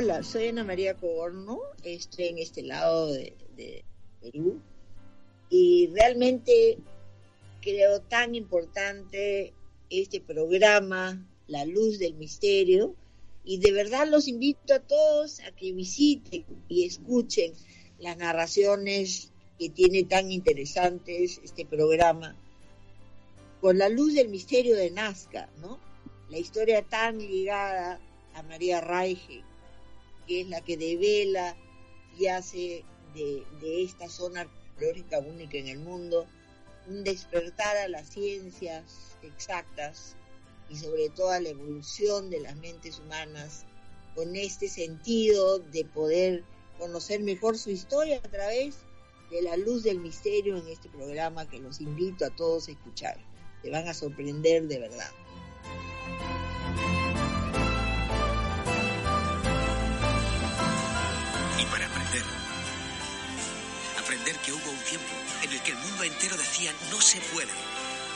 Hola, soy Ana María Coborno, estoy en este lado de, de Perú y realmente creo tan importante este programa, La Luz del Misterio, y de verdad los invito a todos a que visiten y escuchen las narraciones que tiene tan interesantes este programa, con la luz del misterio de Nazca, ¿no? La historia tan ligada a María Raige, que es la que devela y hace de, de esta zona arqueológica única en el mundo un despertar a las ciencias exactas y sobre todo a la evolución de las mentes humanas con este sentido de poder conocer mejor su historia a través de la luz del misterio en este programa que los invito a todos a escuchar. Te van a sorprender de verdad. Que hubo un tiempo en el que el mundo entero decía no se puede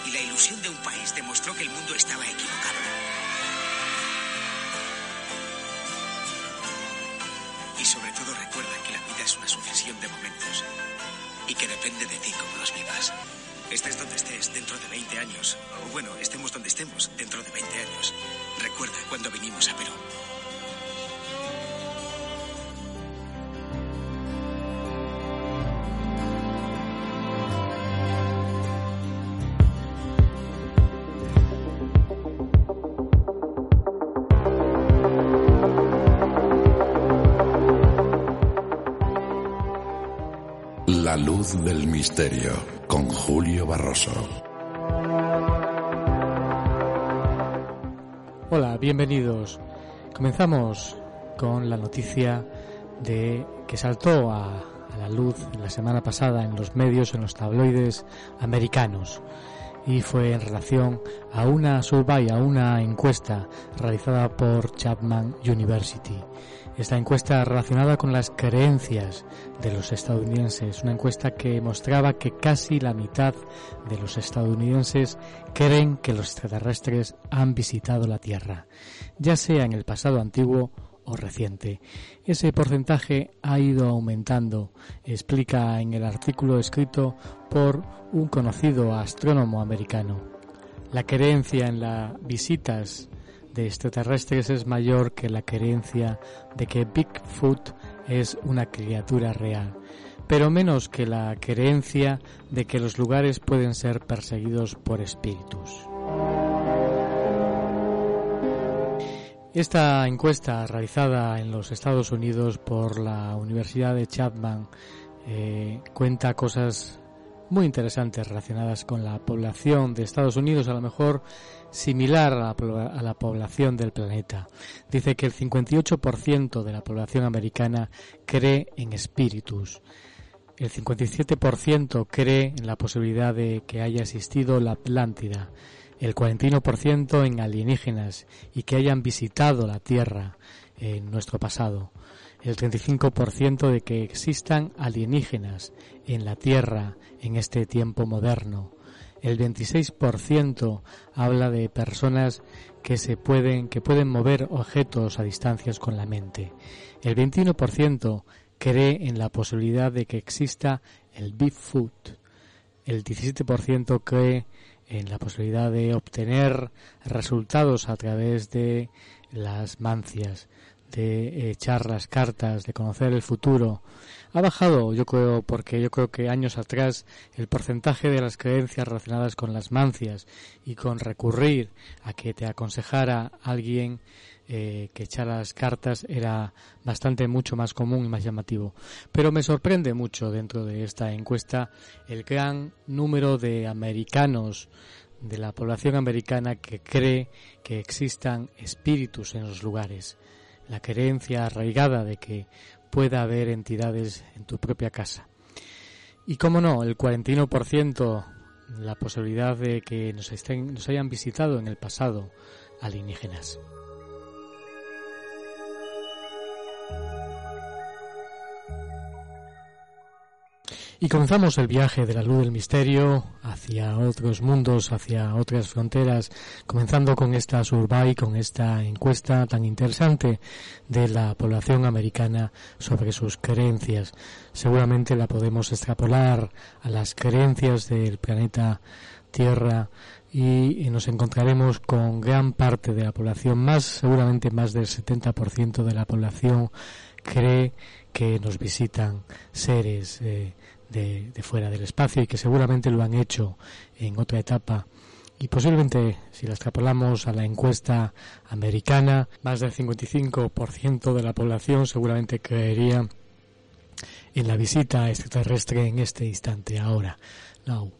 y la ilusión de un país demostró que el mundo estaba equivocado. Y sobre todo recuerda que la vida es una sucesión de momentos y que depende de ti cómo los vivas. Estés donde estés dentro de 20 años, o bueno, estemos donde estemos dentro de 20 años. Recuerda cuando vinimos a Perú. Del misterio con Julio Barroso. Hola, bienvenidos. Comenzamos con la noticia de que saltó a, a la luz la semana pasada en los medios, en los tabloides americanos y fue en relación a una survey, a una encuesta realizada por Chapman University. Esta encuesta relacionada con las creencias de los estadounidenses, una encuesta que mostraba que casi la mitad de los estadounidenses creen que los extraterrestres han visitado la Tierra, ya sea en el pasado antiguo o reciente. Ese porcentaje ha ido aumentando, explica en el artículo escrito por un conocido astrónomo americano. La creencia en las visitas de extraterrestres es mayor que la creencia de que Bigfoot es una criatura real, pero menos que la creencia de que los lugares pueden ser perseguidos por espíritus. Esta encuesta realizada en los Estados Unidos por la Universidad de Chapman eh, cuenta cosas muy interesantes relacionadas con la población de Estados Unidos, a lo mejor similar a la, población del planeta. Dice que el 58% de la población americana cree en espíritus. El 57% cree en la posibilidad de que haya existido la Atlántida el 41% en alienígenas y que hayan visitado la Tierra en nuestro pasado, el 35% de que existan alienígenas en la Tierra en este tiempo moderno, el 26% habla de personas que se pueden que pueden mover objetos a distancias con la mente. El 21% cree en la posibilidad de que exista el Bigfoot. El 17% cree en la posibilidad de obtener resultados a través de las mancias, de echar las cartas, de conocer el futuro. Ha bajado, yo creo, porque yo creo que años atrás el porcentaje de las creencias relacionadas con las mancias y con recurrir a que te aconsejara alguien eh, que echara las cartas era bastante mucho más común y más llamativo. Pero me sorprende mucho dentro de esta encuesta el gran número de americanos de la población americana que cree que existan espíritus en los lugares. La creencia arraigada de que pueda haber entidades en tu propia casa. Y cómo no, el 41% la posibilidad de que nos, estén, nos hayan visitado en el pasado alienígenas. Y comenzamos el viaje de la luz del misterio hacia otros mundos, hacia otras fronteras, comenzando con esta survey, con esta encuesta tan interesante de la población americana sobre sus creencias. Seguramente la podemos extrapolar a las creencias del planeta Tierra y nos encontraremos con gran parte de la población, más seguramente más del 70% de la población cree que nos visitan seres eh, de, fuera del espacio y que seguramente lo han hecho en otra etapa y posiblemente si la extrapolamos a la encuesta americana, más del 55% de la población seguramente creería en la visita extraterrestre en este instante, ahora, now,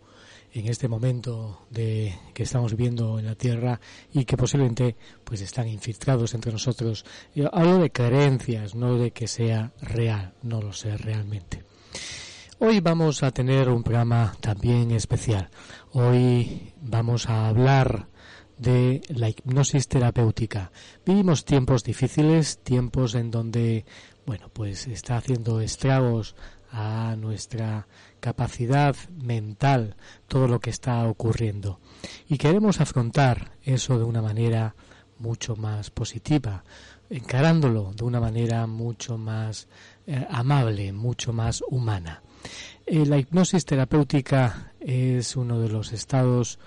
en este momento de que estamos viviendo en la Tierra y que posiblemente pues están infiltrados entre nosotros. hablo de creencias, no de que sea real, no lo sé realmente. Hoy vamos a tener un programa también especial. Hoy vamos a hablar de la hipnosis terapéutica. Vivimos tiempos difíciles, tiempos en donde, bueno, pues está haciendo estragos a nuestra capacidad mental todo lo que está ocurriendo. Y queremos afrontar eso de una manera mucho más positiva, encarándolo de una manera mucho más eh, amable, mucho más humana. Eh, la hipnosis terapéutica es uno de los estados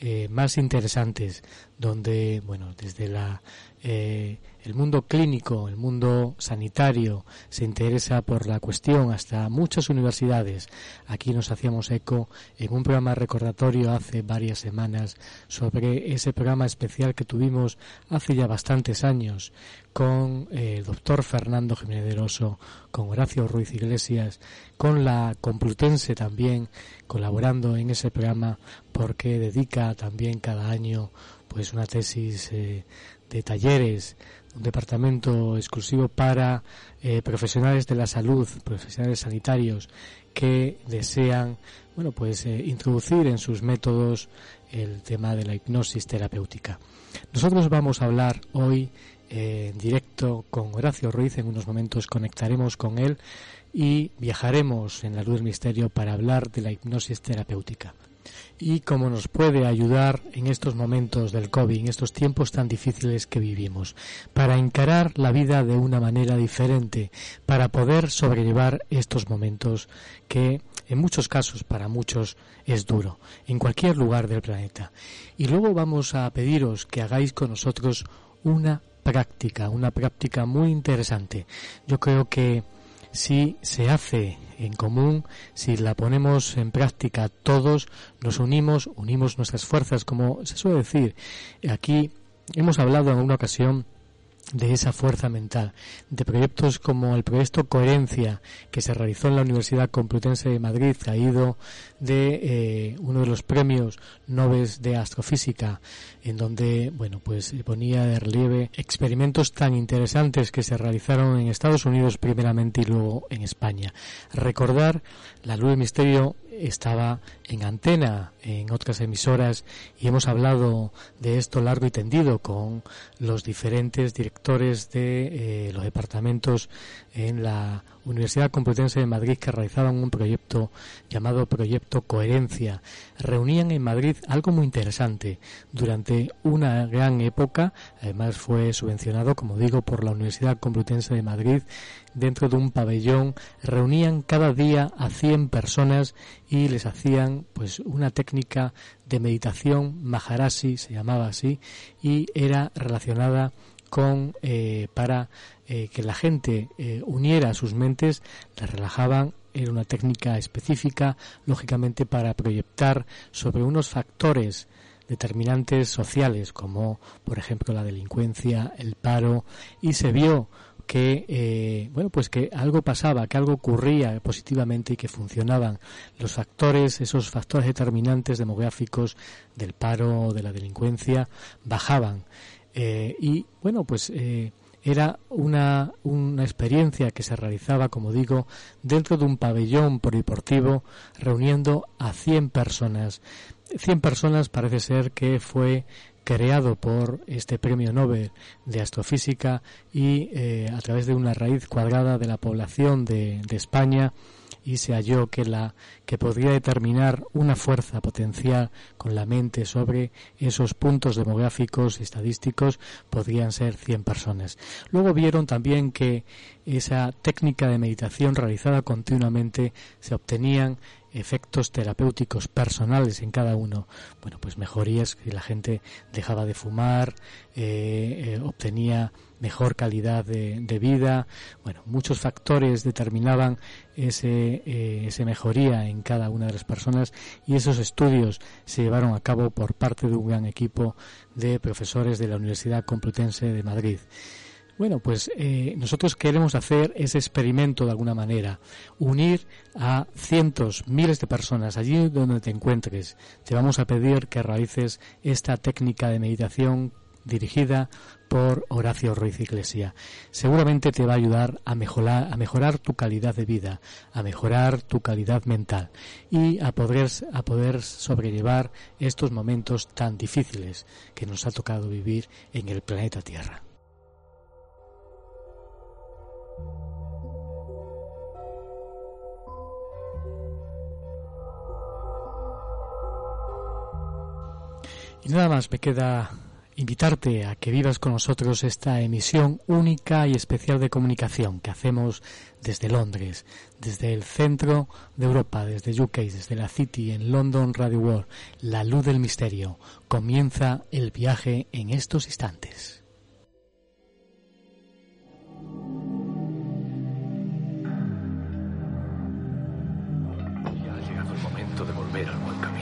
eh, más interesantes donde, bueno, desde la eh, el mundo clínico, el mundo sanitario se interesa por la cuestión, hasta muchas universidades. Aquí nos hacíamos eco en un programa recordatorio hace varias semanas sobre ese programa especial que tuvimos hace ya bastantes años con eh, el doctor Fernando Jiménez de Oso, con Horacio Ruiz Iglesias, con la Complutense también colaborando en ese programa porque dedica también cada año pues una tesis eh, de talleres, un departamento exclusivo para eh, profesionales de la salud, profesionales sanitarios que desean, bueno, pues eh, introducir en sus métodos el tema de la hipnosis terapéutica. Nosotros vamos a hablar hoy eh, en directo con Horacio Ruiz, en unos momentos conectaremos con él y viajaremos en la luz del misterio para hablar de la hipnosis terapéutica y cómo nos puede ayudar en estos momentos del COVID, en estos tiempos tan difíciles que vivimos, para encarar la vida de una manera diferente, para poder sobrellevar estos momentos que en muchos casos para muchos es duro, en cualquier lugar del planeta. Y luego vamos a pediros que hagáis con nosotros una práctica, una práctica muy interesante. Yo creo que si se hace en común, si la ponemos en práctica todos, nos unimos, unimos nuestras fuerzas, como se suele decir. Aquí hemos hablado en una ocasión de esa fuerza mental, de proyectos como el proyecto Coherencia, que se realizó en la Universidad Complutense de Madrid, traído de eh, uno de los premios Nobel de Astrofísica, en donde, bueno, pues ponía de relieve experimentos tan interesantes que se realizaron en Estados Unidos primeramente y luego en España. Recordar la luz del misterio estaba en antena en otras emisoras y hemos hablado de esto largo y tendido con los diferentes directores de eh, los departamentos en la Universidad Complutense de Madrid que realizaban un proyecto llamado Proyecto Coherencia. Reunían en Madrid algo muy interesante. Durante una gran época, además fue subvencionado, como digo, por la Universidad Complutense de Madrid, dentro de un pabellón, reunían cada día a 100 personas y les hacían pues una técnica de meditación, Maharashi se llamaba así, y era relacionada eh, para eh, que la gente eh, uniera sus mentes, la relajaban, era una técnica específica, lógicamente para proyectar sobre unos factores determinantes sociales como por ejemplo la delincuencia, el paro y se vio que bueno pues que algo pasaba, que algo ocurría positivamente y que funcionaban los factores, esos factores determinantes demográficos del paro, de la delincuencia bajaban eh, y bueno, pues eh, era una, una experiencia que se realizaba, como digo, dentro de un pabellón polideportivo, reuniendo a 100 personas. 100 personas parece ser que fue creado por este premio Nobel de astrofísica y eh, a través de una raíz cuadrada de la población de España y se halló que la que podría determinar una fuerza potencial con la mente sobre esos puntos demográficos y estadísticos podrían ser 100 personas. Luego vieron también que esa técnica de meditación realizada continuamente se obtenían efectos terapéuticos personales en cada uno. Bueno, pues mejorías que la gente dejaba de fumar, eh, eh, obtenía mejor calidad de, vida. Bueno, muchos factores determinaban ese, eh, ese mejoría en cada una de las personas y esos estudios se llevaron a cabo por parte de un gran equipo de profesores de la Universidad Complutense de Madrid. Bueno, pues eh, nosotros queremos hacer ese experimento de alguna manera, unir a cientos, miles de personas allí donde te encuentres. Te vamos a pedir que realices esta técnica de meditación dirigida por Horacio Ruiz Iglesia. Seguramente te va a ayudar a mejorar, a mejorar tu calidad de vida, a mejorar tu calidad mental y a poder, a poder sobrellevar estos momentos tan difíciles que nos ha tocado vivir en el planeta Tierra. Y nada más me queda invitarte a que vivas con nosotros esta emisión única y especial de comunicación que hacemos desde Londres, desde el centro de Europa, desde UK, desde la City en London Radio World, la luz del misterio. Comienza el viaje en estos instantes. Ya ha llegado el momento de volver al buen camino.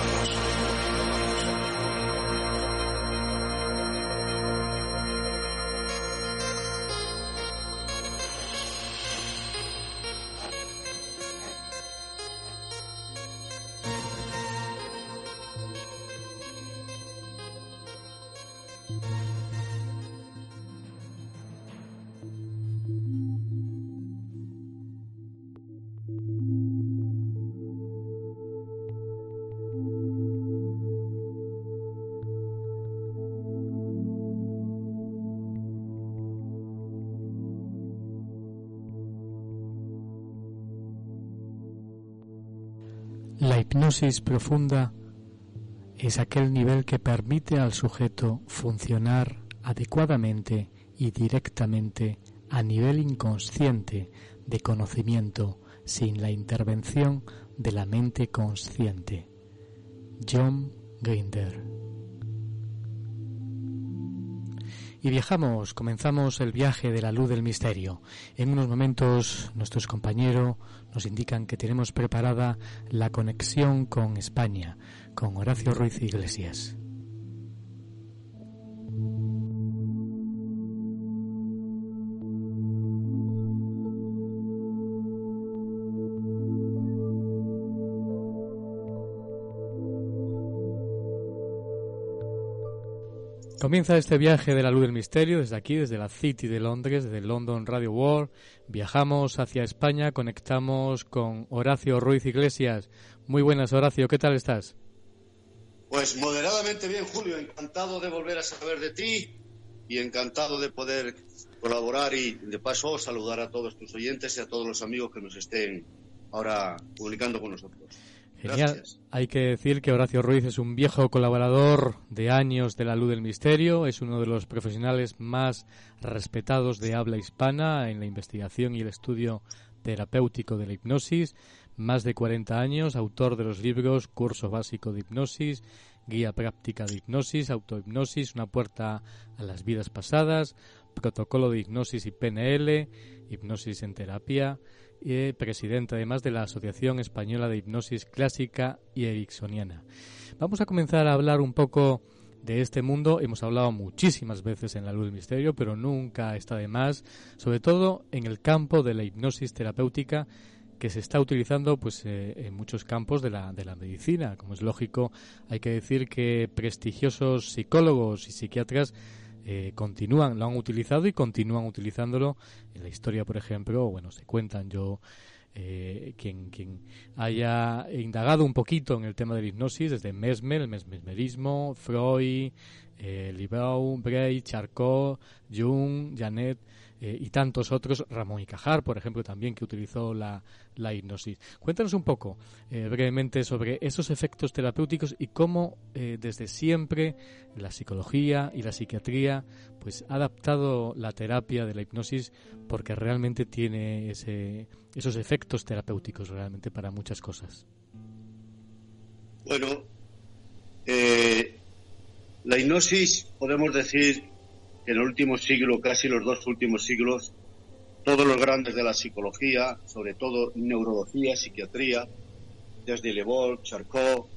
Hipnosis profunda es aquel nivel que permite al sujeto funcionar adecuadamente y directamente a nivel inconsciente de conocimiento sin la intervención de la mente consciente. John Grinder Y viajamos, comenzamos el viaje de la luz del misterio. En unos momentos nuestros compañeros nos indican que tenemos preparada la conexión con España, con Horacio Ruiz Iglesias. Comienza este viaje de la luz del misterio desde aquí, desde la City de Londres, desde London Radio World. Viajamos hacia España, conectamos con Horacio Ruiz Iglesias. Muy buenas, Horacio, ¿qué tal estás? Pues moderadamente bien, Julio. Encantado de volver a saber de ti y encantado de poder colaborar y de paso saludar a todos tus oyentes y a todos los amigos que nos estén ahora publicando con nosotros. Genial. Hay que decir que Horacio Ruiz es un viejo colaborador de años de la luz del misterio, es uno de los profesionales más respetados de habla hispana en la investigación y el estudio terapéutico de la hipnosis, más de 40 años, autor de los libros Curso Básico de Hipnosis, Guía Práctica de Hipnosis, Autohipnosis, Una Puerta a las Vidas Pasadas, Protocolo de Hipnosis y PNL, Hipnosis en Terapia, y presidente además de la Asociación Española de Hipnosis Clásica y Ericksoniana. Vamos a comenzar a hablar un poco de este mundo. Hemos hablado muchísimas veces en la luz del misterio, pero nunca está de más, sobre todo en el campo de la hipnosis terapéutica que se está utilizando pues eh, en muchos campos de la, de la medicina. Como es lógico, hay que decir que prestigiosos psicólogos y psiquiatras eh, continúan, lo han utilizado y continúan utilizándolo. En la historia, por ejemplo, bueno, se cuentan yo. Eh, quien, quien haya indagado un poquito en el tema de la hipnosis, desde Mesmer, el mesmerismo, Freud, eh, Libau, Bray, Charcot, Jung, Janet, eh, y tantos otros, Ramón y Cajar, por ejemplo, también que utilizó la, la hipnosis. Cuéntanos un poco, eh, brevemente, sobre esos efectos terapéuticos y cómo eh, desde siempre la psicología y la psiquiatría pues ha adaptado la terapia de la hipnosis porque realmente tiene ese, esos efectos terapéuticos realmente para muchas cosas. Bueno, la hipnosis podemos decir en el último siglo, casi los dos últimos siglos, todos los grandes de la psicología, sobre todo neurología, psiquiatría, desde Le Charcot,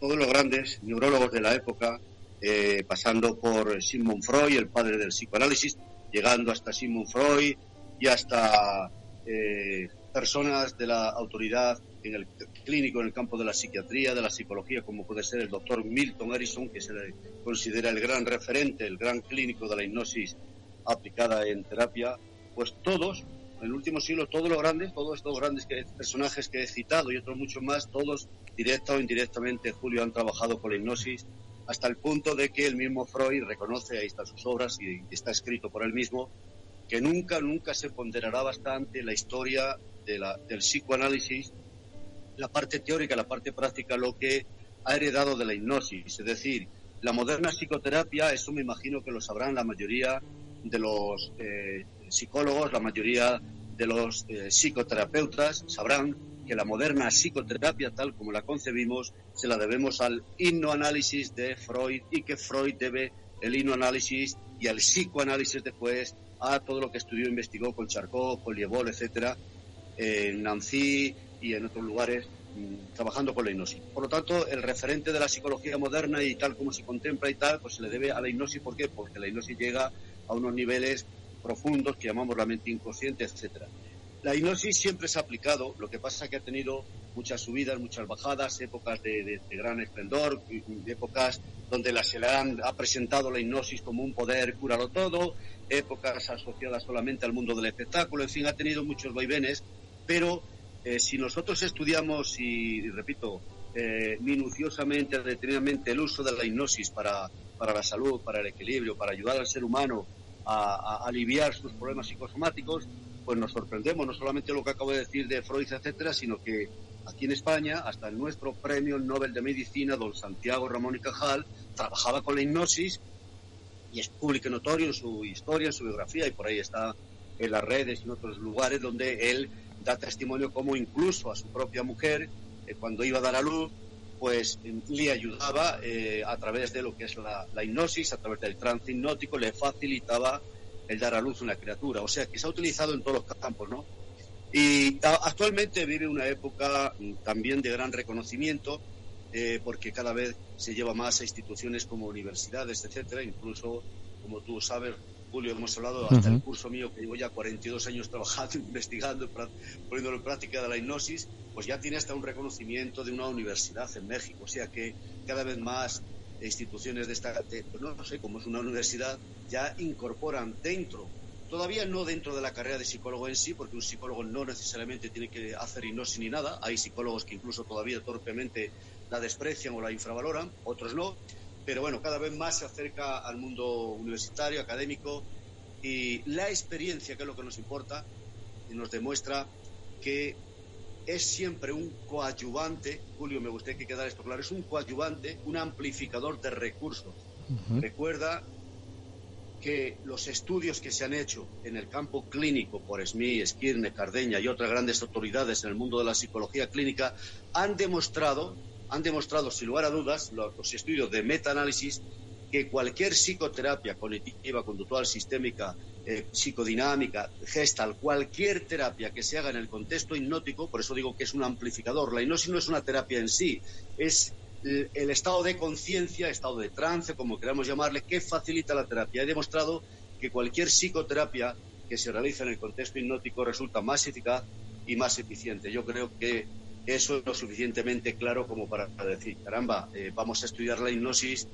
todos los grandes neurólogos de la época, eh, pasando por Sigmund Freud, el padre del psicoanálisis, llegando hasta Sigmund Freud y hasta eh, personas de la autoridad en el clínico, en el campo de la psiquiatría, de la psicología, como puede ser el doctor Milton Harrison, que se le considera el gran referente, el gran clínico de la hipnosis aplicada en terapia, pues todos, en el último siglo, todos los grandes, todos estos grandes personajes que he citado y otros muchos más, todos, directa o indirectamente, Julio, han trabajado con la hipnosis hasta el punto de que el mismo Freud reconoce, ahí están sus obras y está escrito por él mismo, que nunca, nunca se ponderará bastante la historia del psicoanálisis la parte teórica, la parte práctica, lo que ha heredado de la hipnosis. Es decir, la moderna psicoterapia, eso me imagino que lo sabrán la mayoría de los eh, psicólogos, la mayoría de los eh, psicoterapeutas, sabrán que la moderna psicoterapia, tal como la concebimos, se la debemos al hipnoanálisis de Freud y que Freud debe el hipnoanálisis y al psicoanálisis después a todo lo que estudió e investigó con Charcot, con Liebol, etcétera, Nancy, y en otros lugares mm, trabajando con la hipnosis. Por lo tanto, el referente de la psicología moderna y tal como se contempla y tal, pues se le debe a la hipnosis. ¿Por qué? Porque la hipnosis llega a unos niveles profundos que llamamos la mente inconsciente, etcétera. La hipnosis siempre se ha aplicado, lo que pasa es que ha tenido muchas subidas, muchas bajadas, épocas de, gran esplendor, épocas donde la, se le han, ha presentado la hipnosis como un poder curarlo todo, épocas asociadas solamente al mundo del espectáculo, en fin, ha tenido muchos vaivenes, pero eh, si nosotros estudiamos y, repito, eh, minuciosamente, detenidamente el uso de la hipnosis para, para la salud, para el equilibrio, para ayudar al ser humano a, aliviar sus problemas psicosomáticos, pues nos sorprendemos, no solamente lo que acabo de decir de Freud, etcétera, sino que aquí en España, hasta el nuestro premio Nobel de Medicina, don Santiago Ramón y Cajal, trabajaba con la hipnosis y es público y notorio en su historia, en su biografía, y por ahí está en las redes y en otros lugares donde él da testimonio como incluso a su propia mujer, eh, cuando iba a dar a luz, pues le ayudaba eh, a través de lo que es la, hipnosis, a través del trance hipnótico, le facilitaba el dar a luz una criatura. O sea, que se ha utilizado en todos los campos, ¿no? Y actualmente vive una época mm, también de gran reconocimiento, eh, porque cada vez se lleva más a instituciones como universidades, etcétera, incluso, como tú sabes, Julio, hemos hablado hasta el curso mío que llevo ya 42 años trabajando, investigando, poniéndolo en práctica de la hipnosis, pues ya tiene hasta un reconocimiento de una universidad en México. O sea que cada vez más instituciones de esta, pues no, sé, como es una universidad, ya incorporan dentro, todavía no dentro de la carrera de psicólogo en sí, porque un psicólogo no necesariamente tiene que hacer hipnosis ni nada. Hay psicólogos que incluso todavía torpemente la desprecian o la infravaloran, otros no pero bueno, cada vez más se acerca al mundo universitario, académico, y la experiencia, que es lo que nos importa, nos demuestra que es siempre un coadyuvante, Julio, me gustaría que quedara esto claro, es un coadyuvante, un amplificador de recursos. Recuerda que los estudios que se han hecho en el campo clínico por Smith, Skirne, Cardeña y otras grandes autoridades en el mundo de la psicología clínica han demostrado, han demostrado sin lugar a dudas, los, estudios de metaanálisis, que cualquier psicoterapia cognitiva, conductual, sistémica, eh, psicodinámica, gestal, cualquier terapia que se haga en el contexto hipnótico, por eso digo que es un amplificador. La hipnosis no es una terapia en sí, es el estado de conciencia, estado de trance, como queramos llamarle, que facilita la terapia. He demostrado que cualquier psicoterapia que se realiza en el contexto hipnótico resulta más eficaz y más eficiente. Yo creo que eso es lo suficientemente claro como para decir, caramba, eh, vamos a estudiar la hipnosis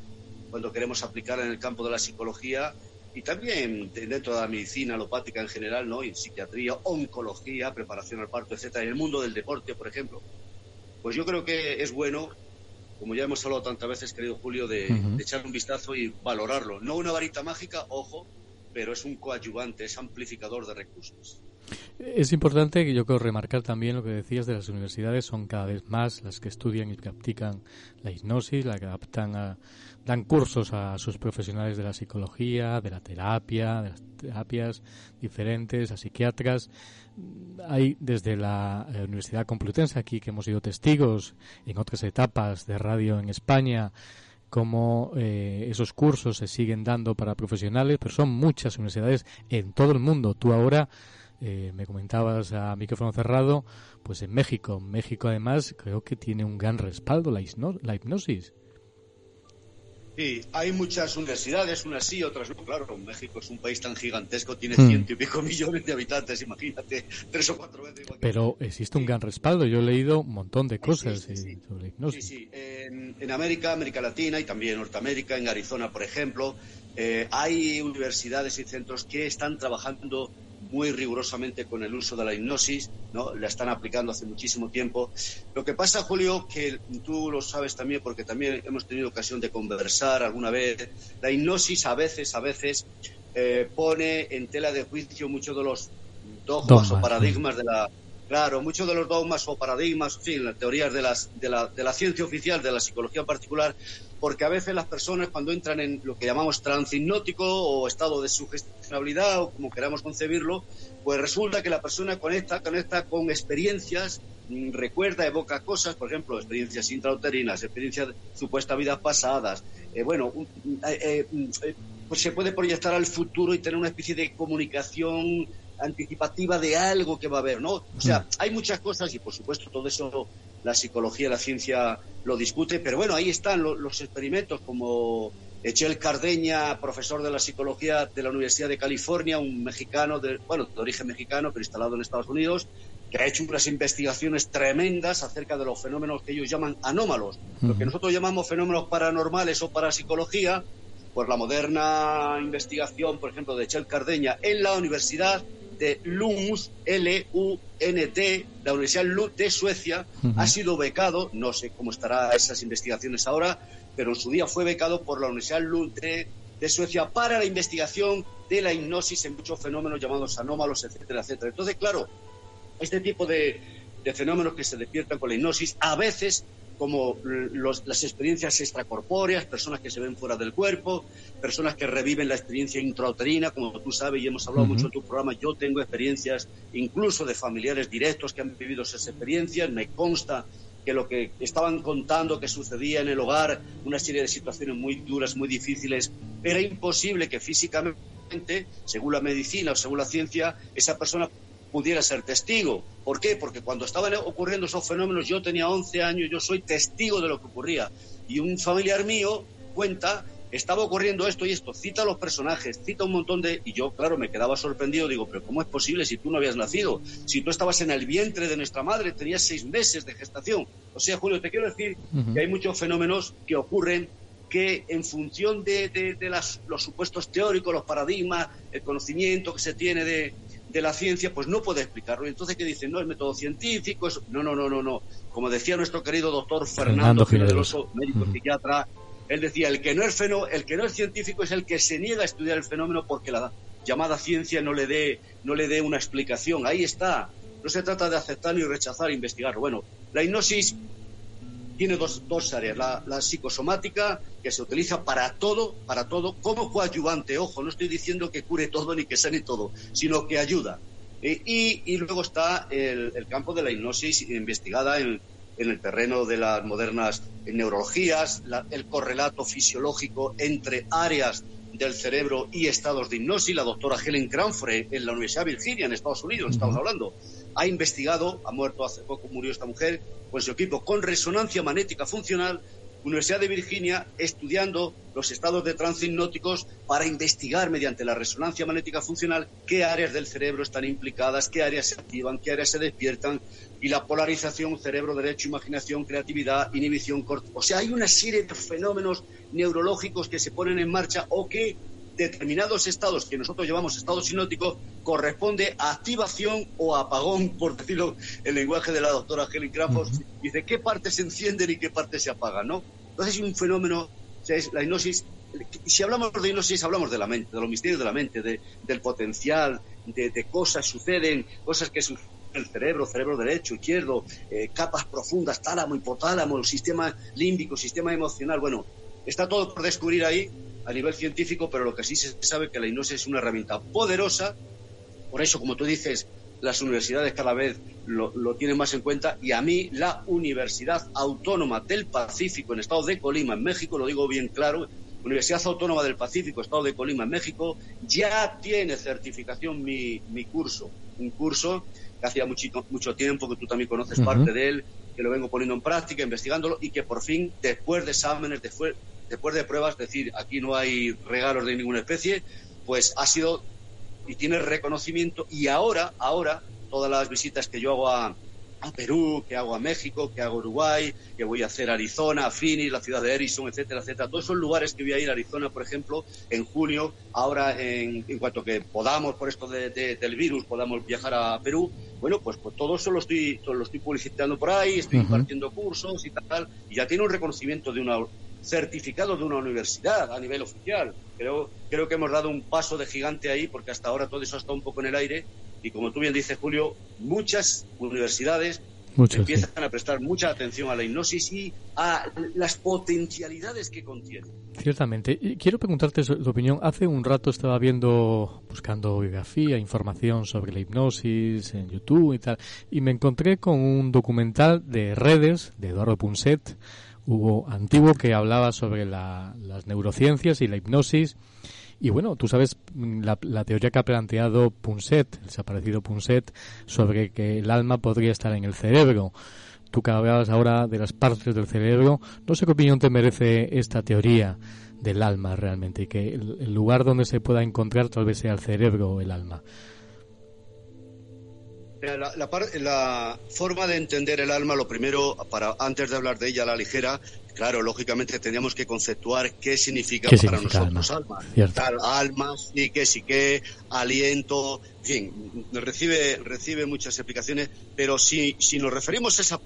cuando queremos aplicarla en el campo de la psicología y también dentro de la medicina alopática en general, ¿no? en psiquiatría, oncología, preparación al parto, etcétera, en el mundo del deporte, por ejemplo. Pues yo creo que es bueno como ya hemos hablado tantas veces, querido Julio, de, echar un vistazo y valorarlo. No una varita mágica, ojo, pero es un coadyuvante, es amplificador de recursos. Es importante que yo quiero remarcar también lo que decías de las universidades, son cada vez más las que estudian y practican la hipnosis, las que adaptan a, dan cursos a sus profesionales de la psicología, de la terapia, de las terapias diferentes, a psiquiatras. Hay desde la Universidad Complutense, aquí que hemos sido testigos en otras etapas de radio en España, cómo eh, esos cursos se siguen dando para profesionales, pero son muchas universidades en todo el mundo. Tú ahora eh, me comentabas a micrófono cerrado, pues en México. México además creo que tiene un gran respaldo la, la hipnosis. Sí, hay muchas universidades, unas sí, otras no. Claro, México es un país tan gigantesco, tiene hmm. ciento y pico millones de habitantes, imagínate, tres o cuatro veces. Pero existe un gran respaldo, yo he leído un montón de cosas sí, sí, sobre hipnosis. Sí, sí, en, América, América Latina y también en Norteamérica, en Arizona, por ejemplo, eh, hay universidades y centros que están trabajando muy rigurosamente con el uso de la hipnosis, ¿no? La están aplicando hace muchísimo tiempo. Lo que pasa, Julio, que tú lo sabes también porque también hemos tenido ocasión de conversar alguna vez, la hipnosis a veces, a veces eh, pone en tela de juicio muchos de los dogmas, o paradigmas de la Claro, muchos de los dogmas o paradigmas, en fin, las teorías de, las, de, la, de la ciencia oficial, de la psicología en particular, porque a veces las personas cuando entran en lo que llamamos trance hipnótico o estado de sugestionabilidad o como queramos concebirlo, pues resulta que la persona conecta, conecta con experiencias, mm, recuerda, evoca cosas, por ejemplo, experiencias intrauterinas, experiencias de supuestas vidas pasadas. Eh, bueno, eh, eh, pues se puede proyectar al futuro y tener una especie de comunicación anticipativa de algo que va a haber, ¿no? O sea, mm. hay muchas cosas y por supuesto todo eso la psicología, la ciencia lo discute, pero bueno, ahí están los experimentos como Echel Cardeña, profesor de la psicología de la Universidad de California, un mexicano, de, bueno, de origen mexicano, pero instalado en Estados Unidos, que ha hecho unas investigaciones tremendas acerca de los fenómenos que ellos llaman anómalos. Lo que nosotros llamamos fenómenos paranormales o parapsicología, pues la moderna investigación, por ejemplo, de Echel Cardeña en la Universidad de LUNT, L-U-N-T, la Universidad LUNT de Suecia, ha sido becado, no sé cómo estará esas investigaciones ahora, pero en su día fue becado por la Universidad LUNT de, Suecia para la investigación de la hipnosis en muchos fenómenos llamados anómalos, etcétera, etcétera. Entonces, claro, este tipo de, de fenómenos que se despiertan con la hipnosis a veces como las experiencias extracorpóreas, personas que se ven fuera del cuerpo, personas que reviven la experiencia intrauterina, como tú sabes y hemos hablado mucho en tu programa, yo tengo experiencias incluso de familiares directos que han vivido esas experiencias, me consta que lo que estaban contando que sucedía en el hogar, una serie de situaciones muy duras, muy difíciles, era imposible que físicamente, según la medicina o según la ciencia, esa persona pudiera ser testigo. ¿Por qué? Porque cuando estaban ocurriendo esos fenómenos, yo tenía 11 años, yo soy testigo de lo que ocurría. Y un familiar mío cuenta, estaba ocurriendo esto y esto, cita a los personajes, cita un montón de... Y yo, claro, me quedaba sorprendido, digo, pero ¿cómo es posible si tú no habías nacido? Si tú estabas en el vientre de nuestra madre, tenías seis meses de gestación. O sea, Julio, te quiero decir que hay muchos fenómenos que ocurren que en función de, de, los supuestos teóricos, los paradigmas, el conocimiento que se tiene de, de la ciencia, pues no puede explicarlo. Y entonces, ¿qué dicen? No, es método científico, es... no, no, no, no, no. Como decía nuestro querido doctor Fernando, Fernando médico psiquiatra, él decía, el que, no es fenó... el que no es científico es el que se niega a estudiar el fenómeno porque la llamada ciencia no le dé, no le dé una explicación. Ahí está. No se trata de aceptarlo y rechazar investigarlo. Bueno, la hipnosis tiene dos, dos áreas. La, psicosomática, que se utiliza para todo, para todo, como coadyuvante. Ojo, no estoy diciendo que cure todo ni que sane todo, sino que ayuda. Eh, y, luego está el, campo de la hipnosis investigada en, el terreno de las modernas neurologías, el correlato fisiológico entre áreas del cerebro y estados de hipnosis. La doctora Helen Cranford en la Universidad de Virginia, en Estados Unidos, estamos hablando, ha investigado, ha muerto hace poco, murió esta mujer, con su equipo con resonancia magnética funcional, Universidad de Virginia, estudiando los estados de trance hipnóticos para investigar mediante la resonancia magnética funcional qué áreas del cerebro están implicadas, qué áreas se activan, qué áreas se despiertan, y la polarización cerebro derecho, imaginación, creatividad, inhibición, o sea, hay una serie de fenómenos neurológicos que se ponen en marcha o que determinados estados que nosotros llamamos estado sinótico corresponde a activación o apagón, por decirlo en lenguaje de la doctora Helen Crawford. Dice qué partes se encienden y qué partes se apagan, ¿no? Entonces es un fenómeno, es la hipnosis. Si hablamos de hipnosis, hablamos de la mente, de los misterios de la mente, del potencial, de, cosas suceden, cosas que suceden el cerebro, cerebro derecho, izquierdo, eh, capas profundas, tálamo, hipotálamo, sistema límbico, sistema emocional. Bueno, está todo por descubrir ahí a nivel científico, pero lo que sí se sabe es que la hipnosis es una herramienta poderosa. Por eso, como tú dices, las universidades cada vez lo, tienen más en cuenta. Y a mí la Universidad Autónoma del Pacífico en Estado de Colima, en México, lo digo bien claro, Universidad Autónoma del Pacífico, Estado de Colima, en México, ya tiene certificación mi, mi curso, un curso que hacía mucho, mucho tiempo, que tú también conoces parte de él, que lo vengo poniendo en práctica, investigándolo y que por fin, después de exámenes, después, después de pruebas, decir, aquí no hay regalos de ninguna especie, pues ha sido y tiene reconocimiento y ahora, ahora, todas las visitas que yo hago a, a Perú, que hago a México, que hago a Uruguay, que voy a hacer Arizona, a Phoenix, la ciudad de Edison, etcétera, etcétera. Todos esos lugares que voy a ir a Arizona, por ejemplo, en junio, ahora en, en cuanto que podamos, por esto de, del virus, podamos viajar a Perú, bueno, pues, pues todo eso lo estoy, lo estoy publicitando por ahí, estoy impartiendo cursos y tal, y ya tiene un reconocimiento de una certificado de una universidad a nivel oficial. Creo, creo que hemos dado un paso de gigante ahí, porque hasta ahora todo eso está un poco en el aire. Y como tú bien dices, Julio, muchas universidades empiezan a prestar mucha atención a la hipnosis y a las potencialidades que contiene. Ciertamente. Y quiero preguntarte tu opinión. Hace un rato estaba viendo, buscando biografía, información sobre la hipnosis en YouTube y tal, y me encontré con un documental de redes de Eduardo Punset hubo antiguo que hablaba sobre las neurociencias y la hipnosis. Y bueno, tú sabes la, teoría que ha planteado Punset, el desaparecido Punset, sobre que el alma podría estar en el cerebro. Tú que hablabas ahora de las partes del cerebro, no sé qué opinión te merece esta teoría del alma realmente, y que el lugar donde se pueda encontrar tal vez sea el cerebro o el alma. La, la, forma de entender el alma, lo primero, para antes de hablar de ella a la ligera, claro, lógicamente tendríamos que conceptuar qué significa para nosotros alma. Alma, alma, qué, sí que, aliento, en fin, recibe, recibe muchas explicaciones, pero si, si nos referimos a esa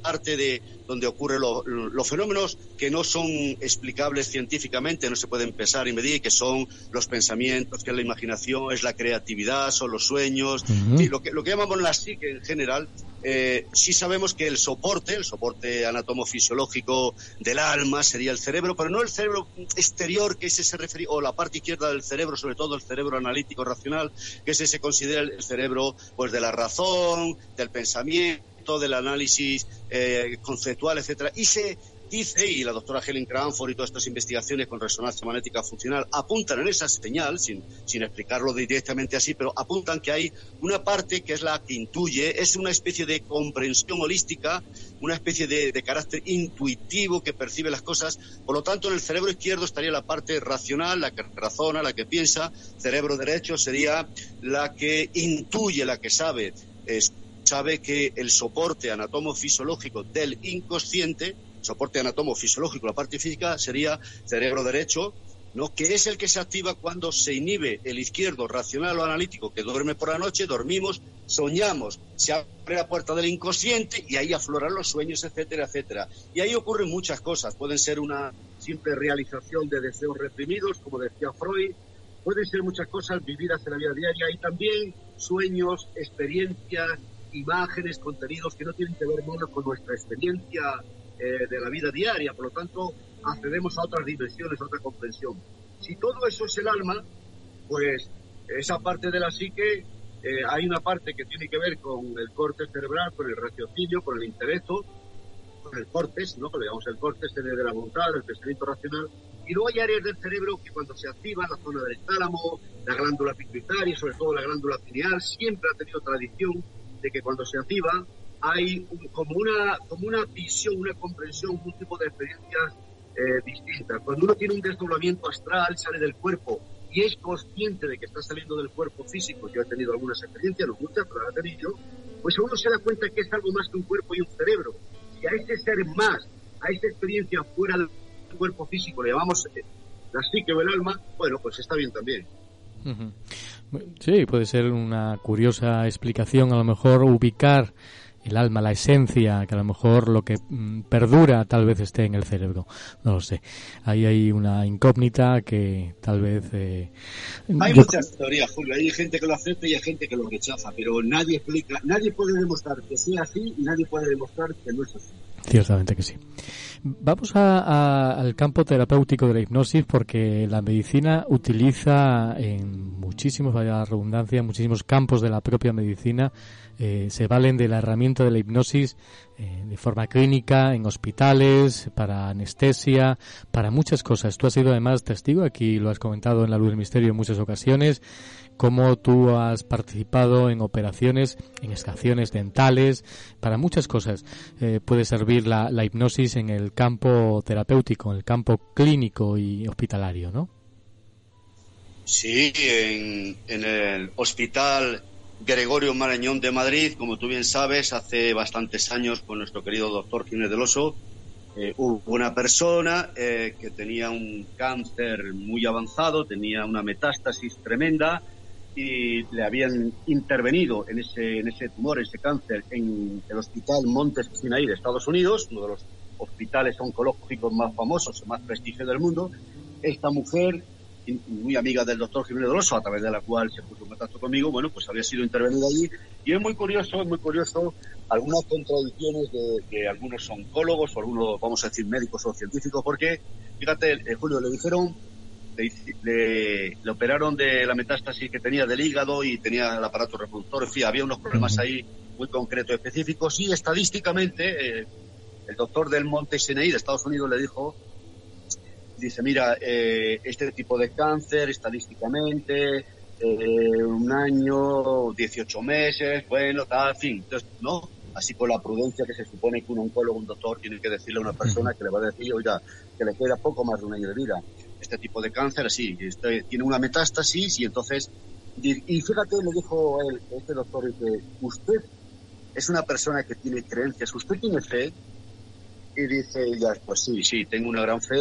parte de donde ocurren los fenómenos que no son explicables científicamente, no se pueden pensar y medir, que son los pensamientos, que es la imaginación, es la creatividad, son los sueños, y lo, que, lo que llamamos la psique en general, eh, sí sabemos que el soporte, el soporte anatomofisiológico del alma sería el cerebro, pero no el cerebro exterior, que ese se refiere, o la parte izquierda del cerebro, sobre todo el cerebro analítico racional, que ese se considera el cerebro pues de la razón, del pensamiento del análisis eh, conceptual, etcétera, y se dice, y la doctora Helen Cranford y todas estas investigaciones con resonancia magnética funcional apuntan en esa señal, sin, sin explicarlo directamente así, pero apuntan que hay una parte que es la que intuye, es una especie de comprensión holística, una especie de, de carácter intuitivo que percibe las cosas. Por lo tanto, en el cerebro izquierdo estaría la parte racional, la que razona, la que piensa. Cerebro derecho sería la que intuye, la que sabe. Es, sabe que el soporte anatomofisiológico del inconsciente, soporte anatomofisiológico, la parte física, sería cerebro derecho, ¿no? que es el que se activa cuando se inhibe el izquierdo racional o analítico, que duerme por la noche, dormimos, soñamos, se abre la puerta del inconsciente y ahí afloran los sueños, etcétera, etcétera. Y ahí ocurren muchas cosas, pueden ser una simple realización de deseos reprimidos, como decía Freud, pueden ser muchas cosas vividas en la vida diaria y también sueños, experiencias, imágenes, contenidos que no tienen que ver nada con nuestra experiencia eh, de la vida diaria. Por lo tanto, accedemos a otras dimensiones, a otra comprensión. Si todo eso es el alma, pues esa parte de la psique, eh, hay una parte que tiene que ver con el corte cerebral, con el raciocinio, con el intelecto, con el cortes, ¿no? digamos el cortes de la voluntad, el pensamiento racional, y luego hay áreas del cerebro que cuando se activa, la zona del tálamo, la glándula pituitaria, sobre todo la glándula pineal, siempre ha tenido tradición de que cuando se activa hay como, una, como una visión, una comprensión, un tipo de experiencias eh, distintas. Cuando uno tiene un desdoblamiento astral, sale del cuerpo y es consciente de que está saliendo del cuerpo físico, yo he tenido algunas experiencias, no muchas, pero he tenido, pues uno se da cuenta que es algo más que un cuerpo y un cerebro. Y a ese ser más, a esa experiencia fuera del cuerpo físico, le llamamos eh, la psique o el alma, bueno, pues está bien también. Sí, puede ser una curiosa explicación, a lo mejor ubicar el alma, la esencia, que a lo mejor lo que mm, perdura tal vez esté en el cerebro. No lo sé. Ahí hay una incógnita que tal vez... Eh, hay muchas teorías, Julio. Hay gente que lo acepta y hay gente que lo rechaza, pero nadie explica, nadie puede demostrar que sea así y nadie puede demostrar que no es así. Ciertamente que sí. Vamos al campo terapéutico de la hipnosis porque la medicina utiliza en muchísimos, vaya la redundancia, muchísimos campos de la propia medicina, eh, se valen de la herramienta de la hipnosis eh, de forma clínica, en hospitales, para anestesia, para muchas cosas. Tú has sido además testigo, aquí lo has comentado en La Luz del Misterio en muchas ocasiones, cómo tú has participado en operaciones, en extracciones dentales, para muchas cosas. Eh, puede servir la, hipnosis en el campo terapéutico, en el campo clínico y hospitalario, ¿no? Sí, en, el hospital Gregorio Marañón de Madrid, como tú bien sabes, hace bastantes años con nuestro querido doctor Jiménez del Oso, eh, hubo una persona eh, que tenía un cáncer muy avanzado, tenía una metástasis tremenda, y le habían intervenido en ese, en ese tumor, ese cáncer, en el Hospital Montes Sinaí de Estados Unidos, uno de los hospitales oncológicos más famosos más prestigiosos del mundo. Esta mujer, muy amiga del doctor Jiménez Doloso, a través de la cual se puso en contacto conmigo, bueno, pues había sido intervenida allí. Y es muy curioso, es muy curioso algunas contradicciones de, algunos oncólogos o algunos, vamos a decir, médicos o científicos, porque, fíjate, eh, Julio, le dijeron le, operaron de la metástasis que tenía del hígado y tenía el aparato reproductor. En fin, había unos problemas ahí muy concretos, específicos. Y estadísticamente, eh, el doctor del Monte Sinai de Estados Unidos le dijo, dice, mira, eh, este tipo de cáncer, estadísticamente, eh, un año, 18 meses, bueno, tal, fin. Entonces, ¿no? Así por la prudencia que se supone que un oncólogo, un doctor, tiene que decirle a una persona que le va a decir, oiga, que le queda poco más de un año de vida este tipo de cáncer, así, este, tiene una metástasis y entonces, y, fíjate, le dijo él, este doctor, que usted es una persona que tiene creencias, usted tiene fe, y dice ella, pues sí, sí, tengo una gran fe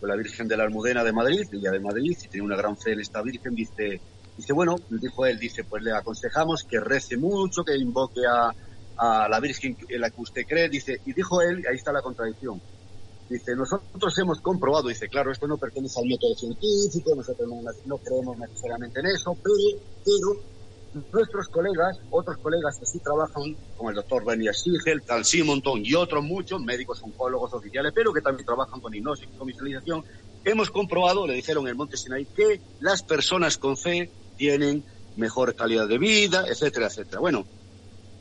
con la Virgen de la Almudena de Madrid, ella de Madrid, y tiene una gran fe en esta Virgen, dice, dice, bueno, dijo él, dice, pues le aconsejamos que rece mucho, que invoque a, a la Virgen en la que usted cree, dice, y dijo él, ahí está la contradicción, Dice, nosotros hemos comprobado, dice, claro, esto no pertenece al método científico, nosotros no, creemos necesariamente en eso, pero, pero nuestros colegas, otros colegas que sí trabajan, como el doctor Benny Sigel, Tal Simonton y otros muchos, médicos, oncólogos oficiales, pero que también trabajan con hipnosis con visualización, hemos comprobado, le dijeron en el Monte Sinai, que las personas con fe tienen mejor calidad de vida, etcétera, etcétera. Bueno,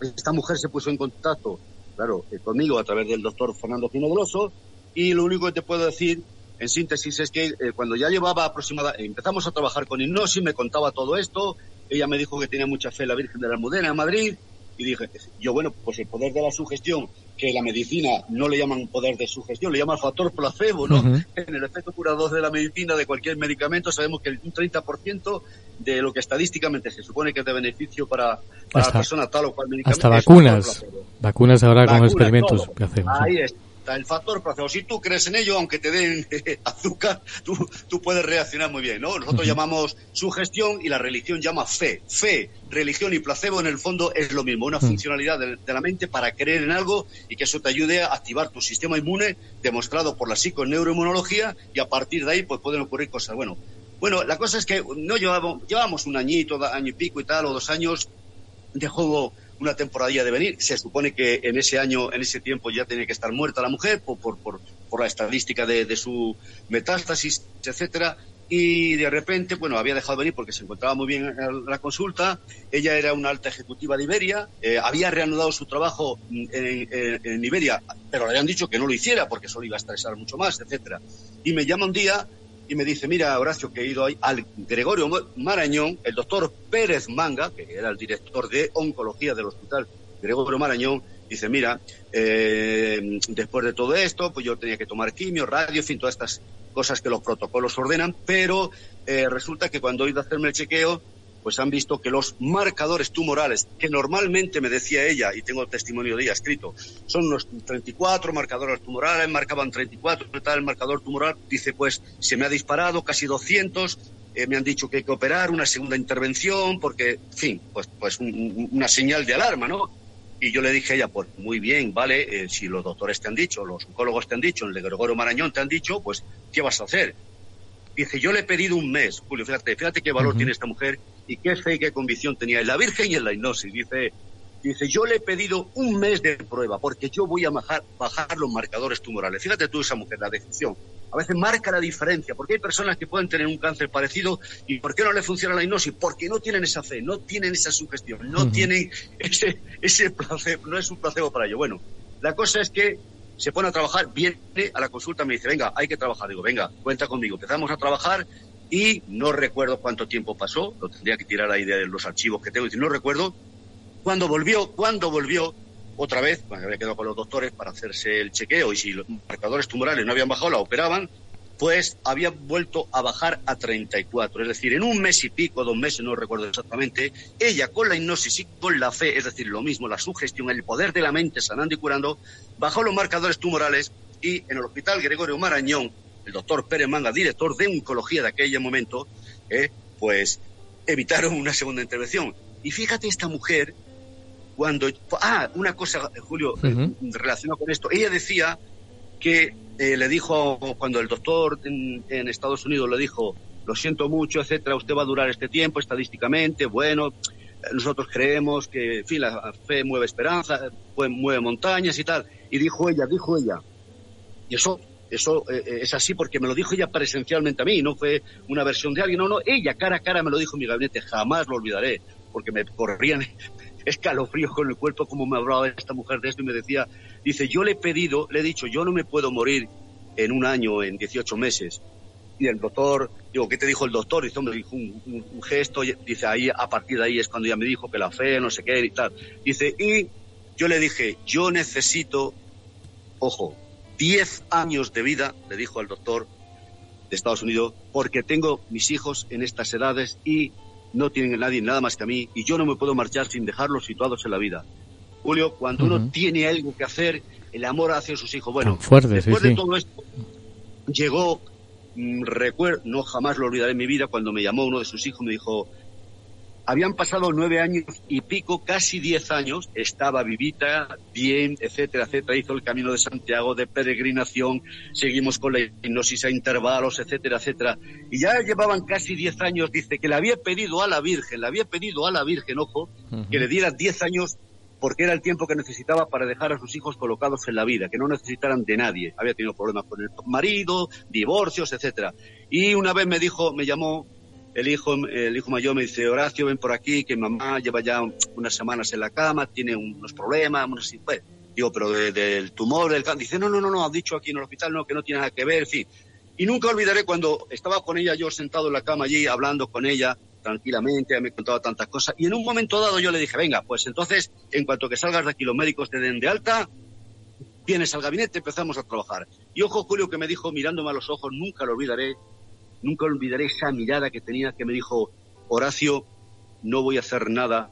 esta mujer se puso en contacto, claro, eh, conmigo a través del doctor Fernando Grosso, y lo único que te puedo decir, en síntesis, es que eh, cuando ya llevaba aproximadamente, empezamos a trabajar con hipnosis, me contaba todo esto, ella me dijo que tenía mucha fe en la Virgen de la Almudena en Madrid, y dije, yo bueno, pues el poder de la sugestión, que la medicina no le llaman poder de sugestión, le llaman factor placebo, ¿no? En el efecto curador de la medicina, de cualquier medicamento, sabemos que un 30% de lo que estadísticamente se supone que es de beneficio para, la persona tal o cual medicamento. Hasta vacunas. Vacunas ahora con experimentos placebo. Ahí está el factor placebo. Si tú crees en ello, aunque te den azúcar, tú, tú puedes reaccionar muy bien, ¿no? Nosotros llamamos sugestión y la religión llama fe. Fe, religión y placebo en el fondo es lo mismo, una funcionalidad de, la mente para creer en algo y que eso te ayude a activar tu sistema inmune, demostrado por la psiconeuroinmunología, y a partir de ahí pues pueden ocurrir cosas. Bueno, Bueno, la cosa es que no llevamos, llevamos un añito, año y pico y tal, o dos años de juego una temporadilla de venir. Se supone que en ese año, en ese tiempo ya tenía que estar muerta la mujer por, por, por, la estadística de, su metástasis, etcétera. Y de repente, bueno, había dejado de venir porque se encontraba muy bien en la consulta. Ella era una alta ejecutiva de Iberia, eh, había reanudado su trabajo en, en, en, Iberia, pero le habían dicho que no lo hiciera porque eso le iba a estresar mucho más, etcétera. Y me llama un día y me dice, mira, Horacio, que he ido ahí al Gregorio Marañón, el doctor Pérez Manga, que era el director de oncología del hospital Gregorio Marañón, dice, mira, eh, después de todo esto, pues yo tenía que tomar quimio, radio, en fin, todas estas cosas que los protocolos ordenan, pero eh, resulta que cuando he ido a hacerme el chequeo, pues han visto que los marcadores tumorales, que normalmente me decía ella, y tengo el testimonio de ella escrito, son unos 34 marcadores tumorales, marcaban 34, tal, el marcador tumoral, dice, pues se me ha disparado casi 200, eh, me han dicho que hay que operar, una segunda intervención, porque, en fin, pues, pues un, una señal de alarma, ¿no? Y yo le dije a ella, pues muy bien, vale, eh, si los doctores te han dicho, los oncólogos te han dicho, el de Gregorio Marañón te han dicho, pues, ¿qué vas a hacer? Dice, yo le he pedido un mes, Julio, fíjate, fíjate qué valor uh -huh. tiene esta mujer y qué fe y qué convicción tenía en la Virgen y en la hipnosis. Dice, dice, yo le he pedido un mes de prueba porque yo voy a bajar, bajar los marcadores tumorales. Fíjate tú esa mujer, la decisión. A veces marca la diferencia, porque hay personas que pueden tener un cáncer parecido y ¿por qué no le funciona la hipnosis? Porque no tienen esa fe, no tienen esa sugestión, no uh -huh. tienen ese, ese placebo, no es un placebo para ello. Bueno, la cosa es que se pone a trabajar, viene a la consulta, me dice, venga, hay que trabajar. Digo, venga, cuenta conmigo. Empezamos a trabajar y no recuerdo cuánto tiempo pasó, lo tendría que tirar ahí de los archivos que tengo, y no recuerdo. Cuando volvió, cuando volvió, otra vez, cuando había quedado con los doctores para hacerse el chequeo y si los marcadores tumorales no habían bajado, la operaban, pues había vuelto a bajar a 34. Es decir, en un mes y pico, dos meses, no recuerdo exactamente, ella con la hipnosis y con la fe, es decir, lo mismo, la sugestión, el poder de la mente sanando y curando, bajó los marcadores tumorales y en el hospital Gregorio Marañón, el doctor Pérez Manga, director de oncología de aquel momento, eh, pues evitaron una segunda intervención. Y fíjate esta mujer, cuando... Ah, una cosa, Julio, uh -huh. eh, relacionado con esto. Ella decía que eh, le dijo, cuando el doctor en, Estados Unidos le dijo, lo siento mucho, etcétera, usted va a durar este tiempo estadísticamente, bueno, nosotros creemos que, en fin, la fe mueve esperanza, mueve montañas y tal. Y dijo ella, dijo ella, y eso, eso eh, es así porque me lo dijo ella presencialmente a mí, no fue una versión de alguien, no, no, ella cara a cara me lo dijo en mi gabinete, jamás lo olvidaré, porque me corrían escalofríos con el cuerpo como me hablaba esta mujer de esto y me decía, dice, yo le he pedido, le he dicho, yo no me puedo morir en un año, en 18 meses. Y el doctor, digo, ¿qué te dijo el doctor? Dice, me dijo un, un, un, gesto, dice, ahí, a partir de ahí es cuando ya me dijo que la fe, no sé qué y tal. Dice, y yo le dije, yo necesito, ojo, 10 años de vida, le dijo al doctor de Estados Unidos, porque tengo mis hijos en estas edades y no tienen nadie nada más que a mí y yo no me puedo marchar sin dejarlos situados en la vida. Julio, cuando uh -huh. uno tiene algo que hacer, el amor hacia sus hijos. Bueno, fuerte, después sí, de sí. todo esto, llegó, mmm, recuerdo, no jamás lo olvidaré en mi vida, cuando me llamó uno de sus hijos, me dijo, habían pasado nueve años y pico, casi diez años, estaba vivita, bien, etcétera, etcétera, hizo el camino de Santiago de peregrinación, seguimos con la hipnosis a intervalos, etcétera, etcétera. Y ya llevaban casi diez años, dice, que le había pedido a la Virgen, le había pedido a la Virgen, ojo, uh -huh. que le diera diez años porque era el tiempo que necesitaba para dejar a sus hijos colocados en la vida, que no necesitaran de nadie. Había tenido problemas con el marido, divorcios, etcétera. Y una vez me dijo, me llamó el hijo, el hijo mayor me dice, Horacio, ven por aquí, que mamá lleva ya unas semanas en la cama, tiene unos problemas, unos, pues, digo, pero de, del tumor, del cáncer. Dice, no, no, no, no, ha dicho aquí en el hospital, no, que no tiene nada que ver, en fin. Y nunca olvidaré cuando estaba con ella, yo sentado en la cama allí, hablando con ella, tranquilamente, me contaba tantas cosas, y en un momento dado yo le dije, venga, pues entonces, en cuanto que salgas de aquí, los médicos te den de alta, vienes al gabinete, empezamos a trabajar. Y ojo, Julio, que me dijo, mirándome a los ojos, nunca lo olvidaré, nunca olvidaré esa mirada que tenía, que me dijo, Horacio, no voy a hacer nada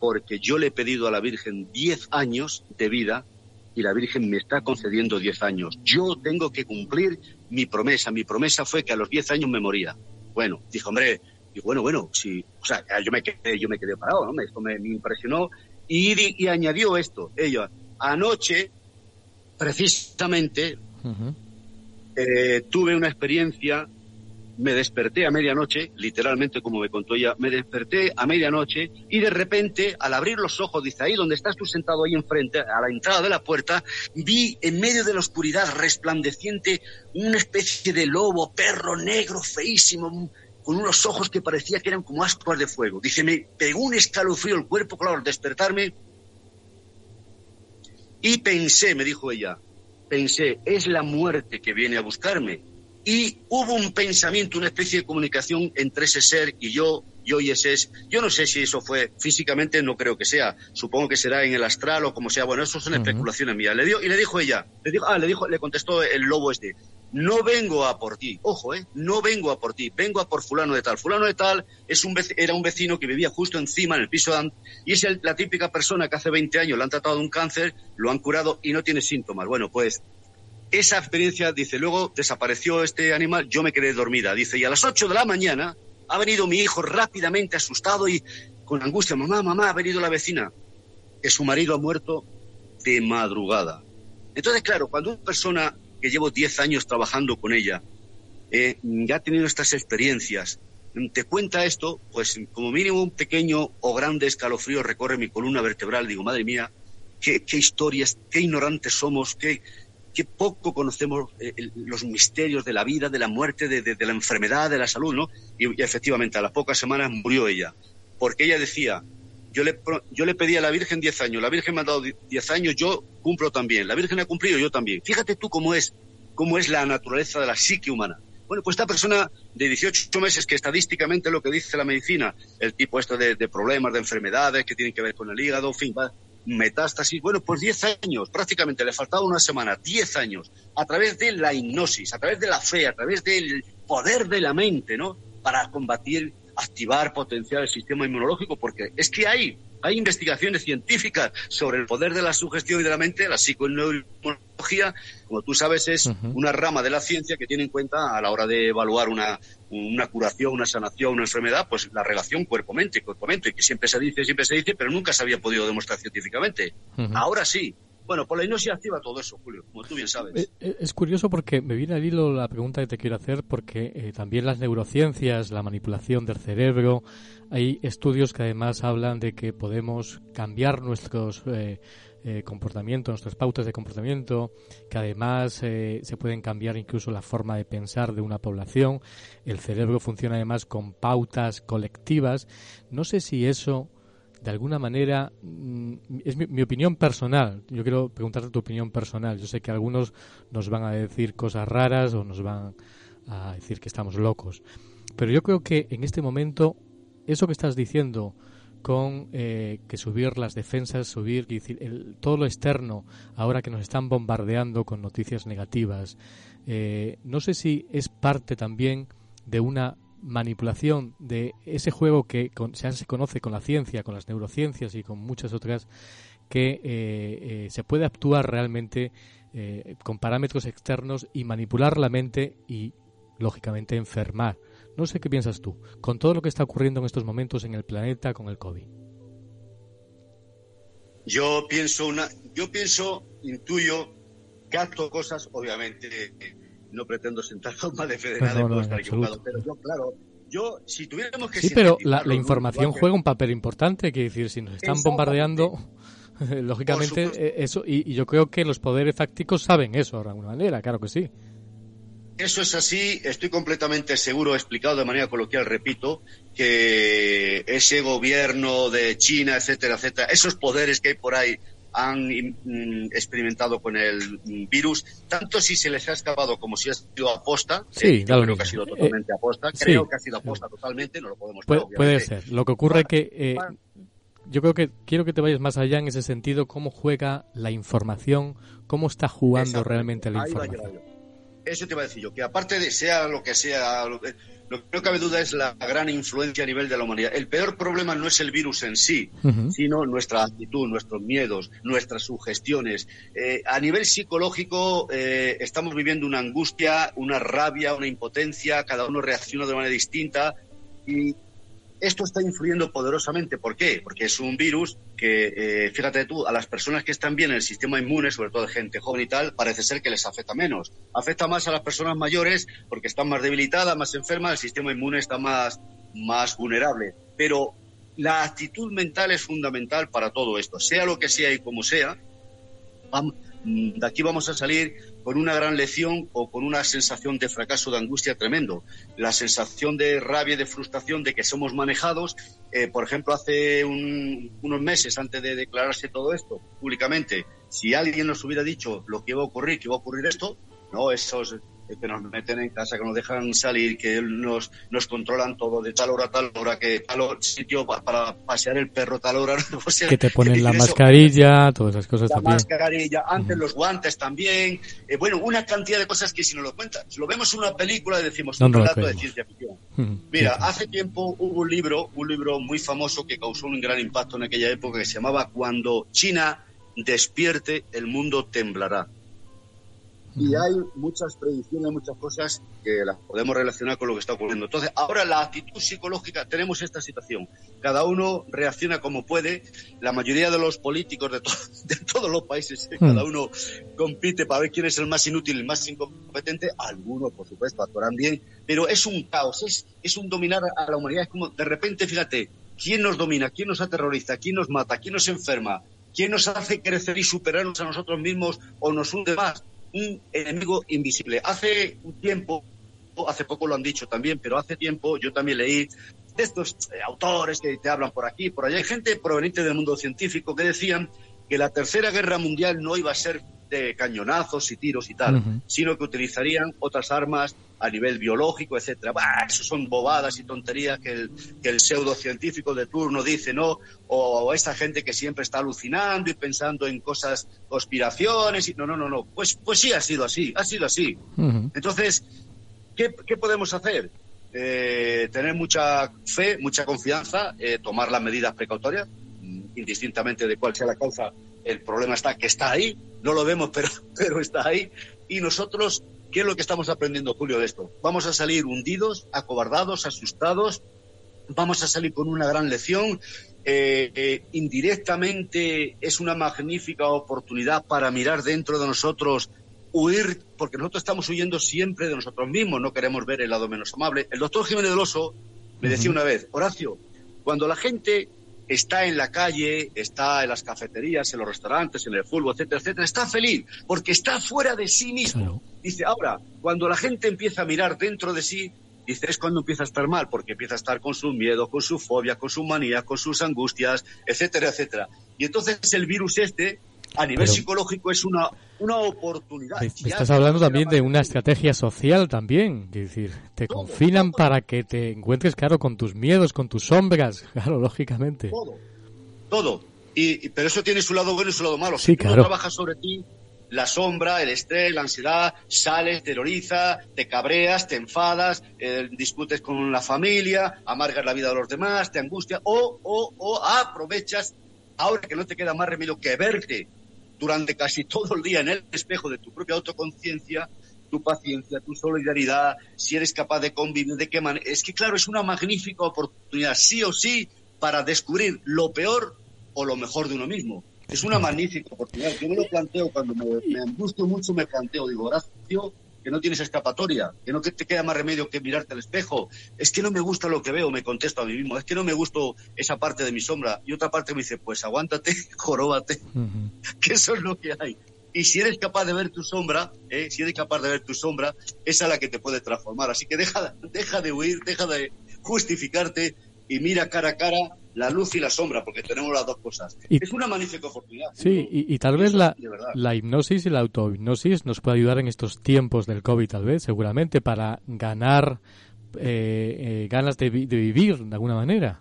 porque yo le he pedido a la Virgen 10 años de vida y la Virgen me está concediendo 10 años. Yo tengo que cumplir mi promesa. Mi promesa fue que a los 10 años me moría. Bueno, dijo, hombre, y bueno, bueno, sí, o sea, yo me quedé, yo me parado, ¿no? Esto me, me impresionó y, añadió esto, ella, anoche, precisamente. Eh, tuve una experiencia me desperté a medianoche, literalmente como me contó ella, me desperté a medianoche y de repente, al abrir los ojos, dice, ahí donde estás tú sentado ahí enfrente, a la entrada de la puerta, vi en medio de la oscuridad resplandeciente una especie de lobo, perro negro, feísimo, con unos ojos que parecía que eran como ascuas de fuego. Dice, me pegó un escalofrío el cuerpo, claro, despertarme. Y pensé, me dijo ella, pensé, es la muerte que viene a buscarme. Y hubo un pensamiento, una especie de comunicación entre ese ser y yo, yo y ese es. Yo no sé si eso fue físicamente, no creo que sea. Supongo que será en el astral o como sea. Bueno, eso son especulaciones mías. Le dio, y le dijo ella, le dijo, ah, le dijo, le contestó el lobo este no vengo a por ti, ojo, ¿eh? no vengo a por ti, vengo a por fulano de tal. Fulano de tal es un era un vecino que vivía justo encima en el piso de y es la típica persona que hace 20 años le han tratado de un cáncer, lo han curado y no tiene síntomas. Bueno, pues esa experiencia, dice, luego desapareció este animal, yo me quedé dormida, dice, y a las 8 de la mañana ha venido mi hijo rápidamente asustado y con angustia, mamá, mamá, ha venido la vecina, que su marido ha muerto de madrugada. Entonces, claro, cuando una persona que llevo 10 años trabajando con ella, eh, ya ha tenido estas experiencias, te cuenta esto, pues como mínimo un pequeño o grande escalofrío recorre mi columna vertebral. Digo, madre mía, qué, historias, qué ignorantes somos, qué, poco conocemos eh, los misterios de la vida, de la muerte, de, la enfermedad, de la salud, ¿no? Y, efectivamente, a las pocas semanas murió ella, porque ella decía, yo le, yo le pedí a la Virgen 10 años, la Virgen me ha dado 10 años, yo cumplo también, la Virgen ha cumplido, yo también. Fíjate tú cómo es, cómo es la naturaleza de la psique humana. Bueno, pues esta persona de 18 meses, que estadísticamente lo que dice la medicina, el tipo esto de, problemas, de enfermedades que tienen que ver con el hígado, en fin, metástasis, bueno, pues 10 años, prácticamente le faltaba una semana, 10 años, a través de la hipnosis, a través de la fe, a través del poder de la mente, ¿no? Para combatir activar, potenciar el sistema inmunológico, porque es que hay, hay investigaciones científicas sobre el poder de la sugestión y de la mente, la psiconeuroinmunología, como tú sabes, es una rama de la ciencia que tiene en cuenta a la hora de evaluar una, una curación, una sanación, una enfermedad, pues la relación cuerpo-mente, cuerpo-mente, que siempre se dice, siempre se dice, pero nunca se había podido demostrar científicamente. Ahora sí, bueno, por la hipnosis activa todo eso, Julio, como tú bien sabes. Eh, eh, es curioso porque me viene al hilo la pregunta que te quiero hacer, porque eh, también las neurociencias, la manipulación del cerebro, hay estudios que además hablan de que podemos cambiar nuestros comportamientos, nuestras pautas de comportamiento, que además se pueden cambiar incluso la forma de pensar de una población. El cerebro funciona además con pautas colectivas. No sé si eso de alguna manera, mm, es mi, opinión personal. Yo quiero preguntarte tu opinión personal. Yo sé que algunos nos van a decir cosas raras o nos van a decir que estamos locos. Pero yo creo que en este momento, eso que estás diciendo con eh, que subir las defensas, subir todo lo externo, ahora que nos están bombardeando con noticias negativas, eh, no sé si es parte también de una manipulación de ese juego que se conoce con la ciencia, con las neurociencias y con muchas otras, que eh, eh, se puede actuar realmente eh, con parámetros externos y manipular la mente y, lógicamente, enfermar. No sé qué piensas tú, con todo lo que está ocurriendo en estos momentos en el planeta con el COVID. Yo pienso, una, yo pienso, intuyo, gasto cosas, obviamente no pretendo sentar forma de federal, no, estar equivocado, pero yo, claro, yo, si tuviéramos que... Sí, pero la, información juega un papel importante, que decir, si nos están bombardeando, lógicamente eh, eso, y, yo creo que los poderes fácticos saben eso de alguna manera, claro que sí. Eso es así, estoy completamente seguro, explicado de manera coloquial, repito, que ese gobierno de China, etcétera, etcétera, esos poderes que hay por ahí han mm, experimentado con el virus, tanto si se les ha escapado como si ha sido aposta. Sí, creo que ha sido totalmente aposta. Creo que ha sido aposta totalmente, no lo podemos Puede, puede ser. Lo que ocurre es que eh, yo creo que quiero que te vayas más allá en ese sentido, cómo juega la información, cómo está jugando realmente la información. Eso te iba a decir yo, que aparte de sea lo que sea, lo que no cabe duda es la gran influencia a nivel de la humanidad. El peor problema no es el virus en sí, sino nuestra actitud, nuestros miedos, nuestras sugestiones. Eh, a nivel psicológico eh, estamos viviendo una angustia, una rabia, una impotencia, cada uno reacciona de manera distinta y esto está influyendo poderosamente. ¿Por qué? Porque es un virus que, eh, fíjate tú, a las personas que están bien en el sistema inmune, sobre todo gente joven y tal, parece ser que les afecta menos. Afecta más a las personas mayores porque están más debilitadas, más enfermas, el sistema inmune está más, más vulnerable. Pero la actitud mental es fundamental para todo esto, sea lo que sea y como sea. De aquí vamos a salir con una gran lección o con una sensación de fracaso, de angustia tremendo. La sensación de rabia y de frustración de que somos manejados. Eh, por ejemplo, hace unos meses, antes de declararse todo esto públicamente, si alguien nos hubiera dicho lo que iba a ocurrir, que iba a ocurrir esto, no, esos que nos meten en casa, que nos dejan salir, que nos, nos controlan todo de tal hora a tal hora, que tal sitio para, pasear el perro tal hora. que te ponen la mascarilla, todas esas cosas también. La mascarilla, antes los guantes también. Eh, bueno, una cantidad de cosas que si nos lo cuentan, si lo vemos en una película y decimos un relato de ciencia ficción. Mira, hace tiempo hubo un libro, un libro muy famoso que causó un gran impacto en aquella época que se llamaba Cuando China despierte, el mundo temblará. Y hay muchas predicciones, muchas cosas que las podemos relacionar con lo que está ocurriendo. Entonces, ahora la actitud psicológica, tenemos esta situación. Cada uno reacciona como puede. La mayoría de los políticos de, de todos los países, eh, cada uno compite para ver quién es el más inútil, el más incompetente. Algunos, por supuesto, actuarán bien, pero es un caos, es, es un dominar a la humanidad. Es como, de repente, fíjate, ¿quién nos domina? ¿Quién nos aterroriza? ¿Quién nos mata? ¿Quién nos enferma? ¿Quién nos hace crecer y superarnos a nosotros mismos o nos hunde más? Un enemigo invisible. Hace un tiempo, hace poco lo han dicho también, pero hace tiempo yo también leí de estos eh, autores que te hablan por aquí, por allá, hay gente proveniente del mundo científico que decían que la tercera guerra mundial no iba a ser de cañonazos y tiros y tal, sino que utilizarían otras armas a nivel biológico, etcétera. eso son bobadas y tonterías que el, que el pseudocientífico de turno dice, ¿no? O, esta gente que siempre está alucinando y pensando en cosas, conspiraciones, y no, no, no, no. Pues, pues sí ha sido así, ha sido así. Entonces, ¿qué, ¿qué, podemos hacer? Eh, tener mucha fe, mucha confianza, eh, tomar las medidas precautorias, indistintamente de cuál sea la causa, el problema está que está ahí, no lo vemos, pero, pero está ahí. Y nosotros, ¿qué es lo que estamos aprendiendo, Julio, de esto? Vamos a salir hundidos, acobardados, asustados, vamos a salir con una gran lección. Eh, eh, indirectamente es una magnífica oportunidad para mirar dentro de nosotros, huir, porque nosotros estamos huyendo siempre de nosotros mismos, no queremos ver el lado menos amable. El doctor Jiménez del Oso me decía una vez, Horacio, cuando la gente está en la calle, está en las cafeterías, en los restaurantes, en el fútbol, etcétera, etcétera, está feliz porque está fuera de sí mismo. Dice, ahora, cuando la gente empieza a mirar dentro de sí, dice, es cuando empieza a estar mal, porque empieza a estar con su miedo, con su fobia, con su manía, con sus angustias, etcétera, etcétera. Y entonces el virus este a nivel psicológico es una, una oportunidad. estás hablando también de una estrategia social también, es decir, te confinan para que te encuentres, claro, con tus miedos, con tus sombras, claro, lógicamente. Todo, todo. Y, pero eso tiene su lado bueno y su lado malo. Sí, si claro. trabajas sobre ti, la sombra, el estrés, la ansiedad, sales, terroriza, te cabreas, te enfadas, eh, discutes con la familia, amargas la vida de los demás, te angustia, o, o, o aprovechas, ahora que no te queda más remedio que verte durante casi todo el día en el espejo de tu propia autoconciencia, tu paciencia, tu solidaridad, si eres capaz de convivir, de qué manera. Es que, claro, es una magnífica oportunidad, sí o sí, para descubrir lo peor o lo mejor de uno mismo. Es una magnífica oportunidad. Yo me lo planteo cuando me, me angustio mucho, me planteo, digo, gracias que no tienes escapatoria, que no te queda más remedio que mirarte al espejo. Es que no me gusta lo que veo, me contesto a mí mismo. Es que no me gusta esa parte de mi sombra. Y otra parte me dice, pues aguántate, joróbate, que eso es lo que hay. Y si eres capaz de ver tu sombra, ¿eh? si eres capaz de ver tu sombra, esa es la que te puede transformar. Así que deja, deja de huir, deja de justificarte y mira cara a cara la luz y la sombra, porque tenemos las dos cosas. es una magnífica oportunidad. Sí, y, tal vez la, la, hipnosis y la autohipnosis nos puede ayudar en estos tiempos del COVID, tal vez, seguramente, para ganar eh, eh, ganas de, vivir de alguna manera.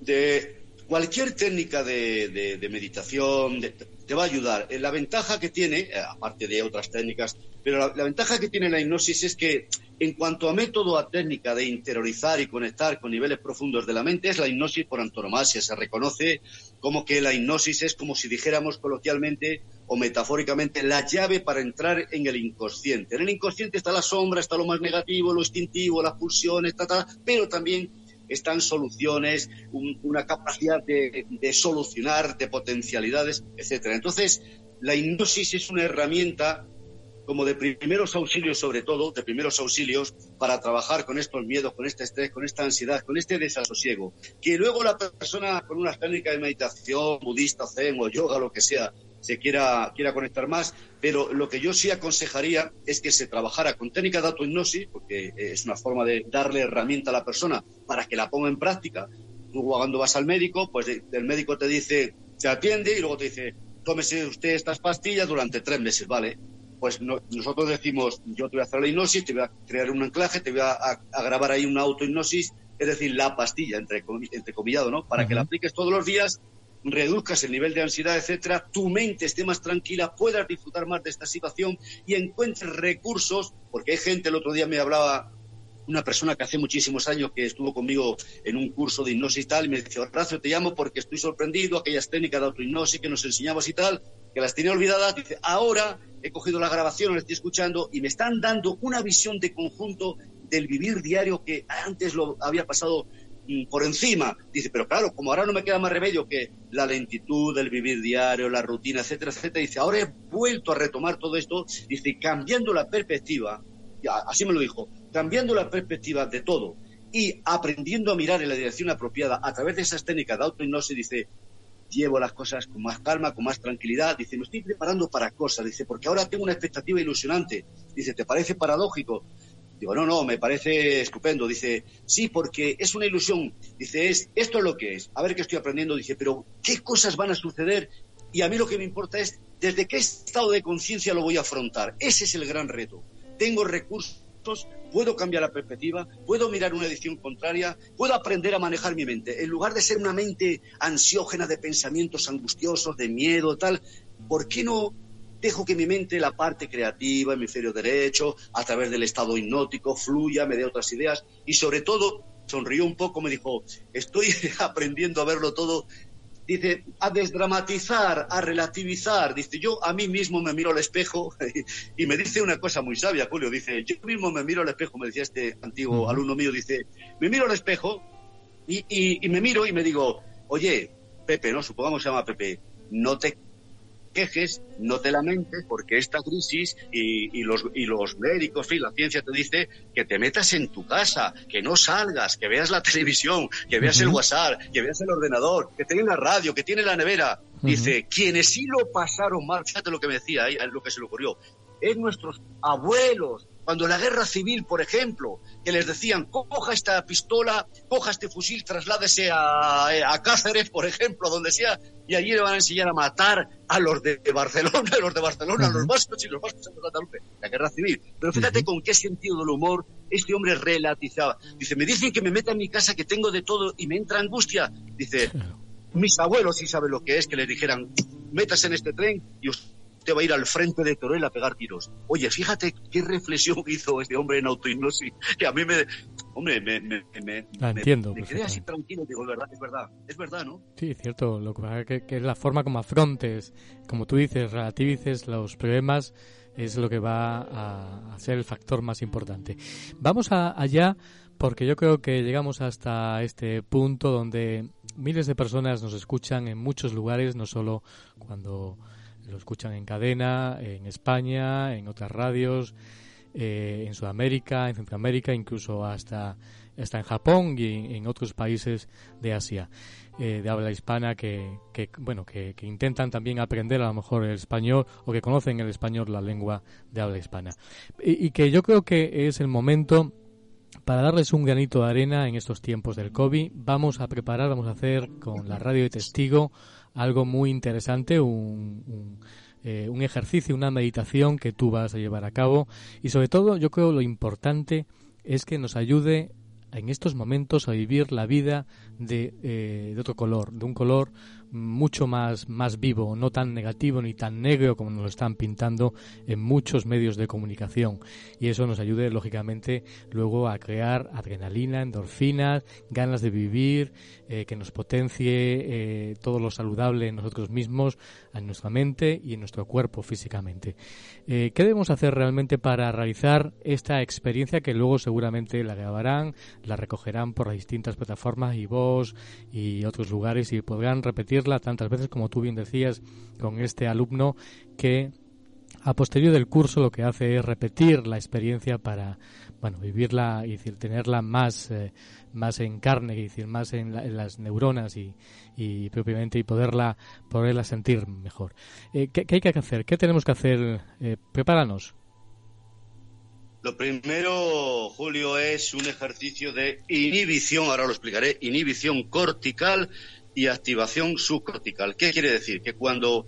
De cualquier técnica de, meditación te va a ayudar. Eh, la ventaja que tiene, aparte de otras técnicas, pero la, ventaja que tiene la hipnosis es que en cuanto a método, a técnica de interiorizar y conectar con niveles profundos de la mente, es la hipnosis por antonomasia. Se reconoce como que la hipnosis es como si dijéramos coloquialmente o metafóricamente la llave para entrar en el inconsciente. En el inconsciente está la sombra, está lo más negativo, lo instintivo, las pulsiones, ta, pero también están soluciones, una capacidad de, de, solucionar, de potencialidades, etcétera. Entonces, la hipnosis es una herramienta como de primeros auxilios sobre todo, de primeros auxilios para trabajar con estos miedos, con este estrés, con esta ansiedad, con este desasosiego. Que luego la persona con unas técnicas de meditación, budista, zen o yoga, lo que sea, se quiera, quiera conectar más, pero lo que yo sí aconsejaría es que se trabajara con técnicas de autohipnosis, porque es una forma de darle herramienta a la persona para que la ponga en práctica. Tú cuando vas al médico, pues el médico te dice, se atiende y luego te dice, tómese usted estas pastillas durante tres meses, ¿vale? Pues nosotros decimos, yo te voy a hacer la hipnosis, te voy a crear un anclaje, te voy a, grabar ahí una autohipnosis, es decir, la pastilla, entre, comillado, ¿no? Para que la apliques todos los días, reduzcas el nivel de ansiedad, etcétera, tu mente esté más tranquila, puedas disfrutar más de esta situación y encuentres recursos, porque hay gente, el otro día me hablaba una persona que hace muchísimos años que estuvo conmigo en un curso de hipnosis y tal, y me dice, Horacio, te llamo porque estoy sorprendido, aquellas técnicas de autohipnosis que nos enseñabas y tal, que las tenía olvidadas, dice, ahora he cogido la grabación, la estoy escuchando y me están dando una visión de conjunto del vivir diario que antes lo había pasado mm, por encima. Dice, pero claro, como ahora no me queda más remedio que la lentitud del vivir diario, la rutina, etcétera, etcétera, dice, ahora he vuelto a retomar todo esto, dice, cambiando la perspectiva, así me lo dijo, cambiando la perspectiva de todo y aprendiendo a mirar en la dirección apropiada a través de esas técnicas de autohipnosis, dice, llevo las cosas con más calma, con más tranquilidad. Dice, me estoy preparando para cosas. Dice, porque ahora tengo una expectativa ilusionante. Dice, ¿te parece paradójico? Digo, no, no, me parece estupendo. Dice, sí, porque es una ilusión. Dice, es, esto es lo que es. A ver qué estoy aprendiendo. Dice, pero ¿qué cosas van a suceder? Y a mí lo que me importa es desde qué estado de conciencia lo voy a afrontar. Ese es el gran reto. Tengo recursos puedo cambiar la perspectiva, puedo mirar una edición contraria, puedo aprender a manejar mi mente. En lugar de ser una mente ansiógena de pensamientos angustiosos, de miedo, tal, ¿por qué no dejo que mi mente, la parte creativa, hemisferio derecho, a través del estado hipnótico, fluya, me dé otras ideas y sobre todo sonrió un poco, me dijo, estoy aprendiendo a verlo todo dice, a desdramatizar, a relativizar. Dice, yo a mí mismo me miro al espejo y me dice una cosa muy sabia, Julio. Dice, yo mismo me miro al espejo, me decía este antiguo alumno mío, dice, me miro al espejo y, y, me miro y me digo, oye, Pepe, ¿no? Supongamos se llama Pepe, no te quejes, no te lamentes, porque esta crisis y, los, y los médicos y la ciencia te dice que te metas en tu casa, que no salgas, que veas la televisión, que veas el WhatsApp, que veas el ordenador, que tenga la radio, que tiene la nevera. Dice, quienes sí lo pasaron mal, fíjate lo que me decía, lo que se le ocurrió, es nuestros abuelos, cuando la guerra civil, por ejemplo, que les decían, coja esta pistola, coja este fusil, trasládese a, eh, a Cáceres, por ejemplo, donde sea, y allí le van a enseñar a matar a los de Barcelona, a los de Barcelona, a los vascos y los vascos en Cataluña, la guerra civil. Pero fíjate con qué sentido del humor este hombre relativizaba. Dice, me dicen que me meta en mi casa, que tengo de todo, y me entra angustia. Dice, mis abuelos sí saben lo que es, que le dijeran, métase en este tren y usted te va a ir al frente de Torel a pegar tiros. Oye, fíjate qué reflexión hizo este hombre en autohipnosis, que a mí me... Hombre, me, me, me, La entiendo. Me, quedé así tranquilo, digo, es verdad, es verdad, es verdad, ¿no? Sí, cierto. Lo que pasa es que, es la forma como afrontes, como tú dices, relativices los problemas, es lo que va a, ser el factor más importante. Vamos allá porque yo creo que llegamos hasta este punto donde miles de personas nos escuchan en muchos lugares, no solo cuando lo escuchan en cadena, en España, en otras radios, eh, en Sudamérica, en Centroamérica, incluso hasta, hasta en Japón y en, otros países de Asia. Eh, de habla hispana que, que bueno que, intentan también aprender a lo mejor el español o que conocen el español la lengua de habla hispana y, y que yo creo que es el momento para darles un granito de arena en estos tiempos del COVID, vamos a preparar, vamos a hacer con la radio de testigo algo muy interesante, un, eh, un, ejercicio, una meditación que tú vas a llevar a cabo. Y sobre todo yo creo lo importante es que nos ayude en estos momentos a vivir la vida de, eh, de otro color, de un color mucho más, más vivo, no tan negativo ni tan negro como nos lo están pintando en muchos medios de comunicación. Y eso nos ayude, lógicamente, luego a crear adrenalina, endorfinas, ganas de vivir, eh, que nos potencie eh, todo lo saludable en nosotros mismos, en nuestra mente y en nuestro cuerpo físicamente. ¿Qué debemos hacer realmente para realizar esta experiencia que luego seguramente la grabarán, la recogerán por las distintas plataformas y vos y otros lugares y podrán repetirla tantas veces como tú bien decías con este alumno que a posterior del curso lo que hace es repetir la experiencia para bueno vivirla y tenerla más eh, más en carne y más en, las neuronas y, y, propiamente y poderla poderla sentir mejor. Eh, ¿qué, hay que hacer qué tenemos que hacer eh, prepáranos lo primero, Julio, es un ejercicio de inhibición, ahora lo explicaré, inhibición cortical y activación subcortical. ¿Qué quiere decir? Que cuando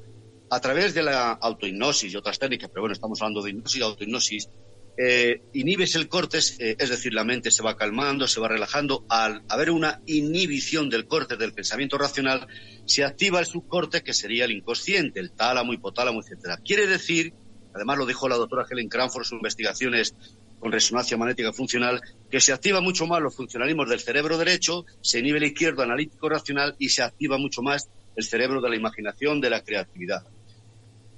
a través de la autohipnosis y otras técnicas, pero bueno, estamos hablando de hipnosis y autohipnosis, eh, inhibes el cortes, eh, es decir, la mente se va calmando, se va relajando. Al haber una inhibición del corte del pensamiento racional, se activa el subcorte, que sería el inconsciente, el tálamo, hipotálamo, etcétera. Quiere decir además lo dijo la doctora Helen Cranford en sus investigaciones con resonancia magnética funcional, que se activa mucho más los funcionalismos del cerebro derecho, se inhibe el izquierdo analítico racional y se activa mucho más el cerebro de la imaginación, de la creatividad.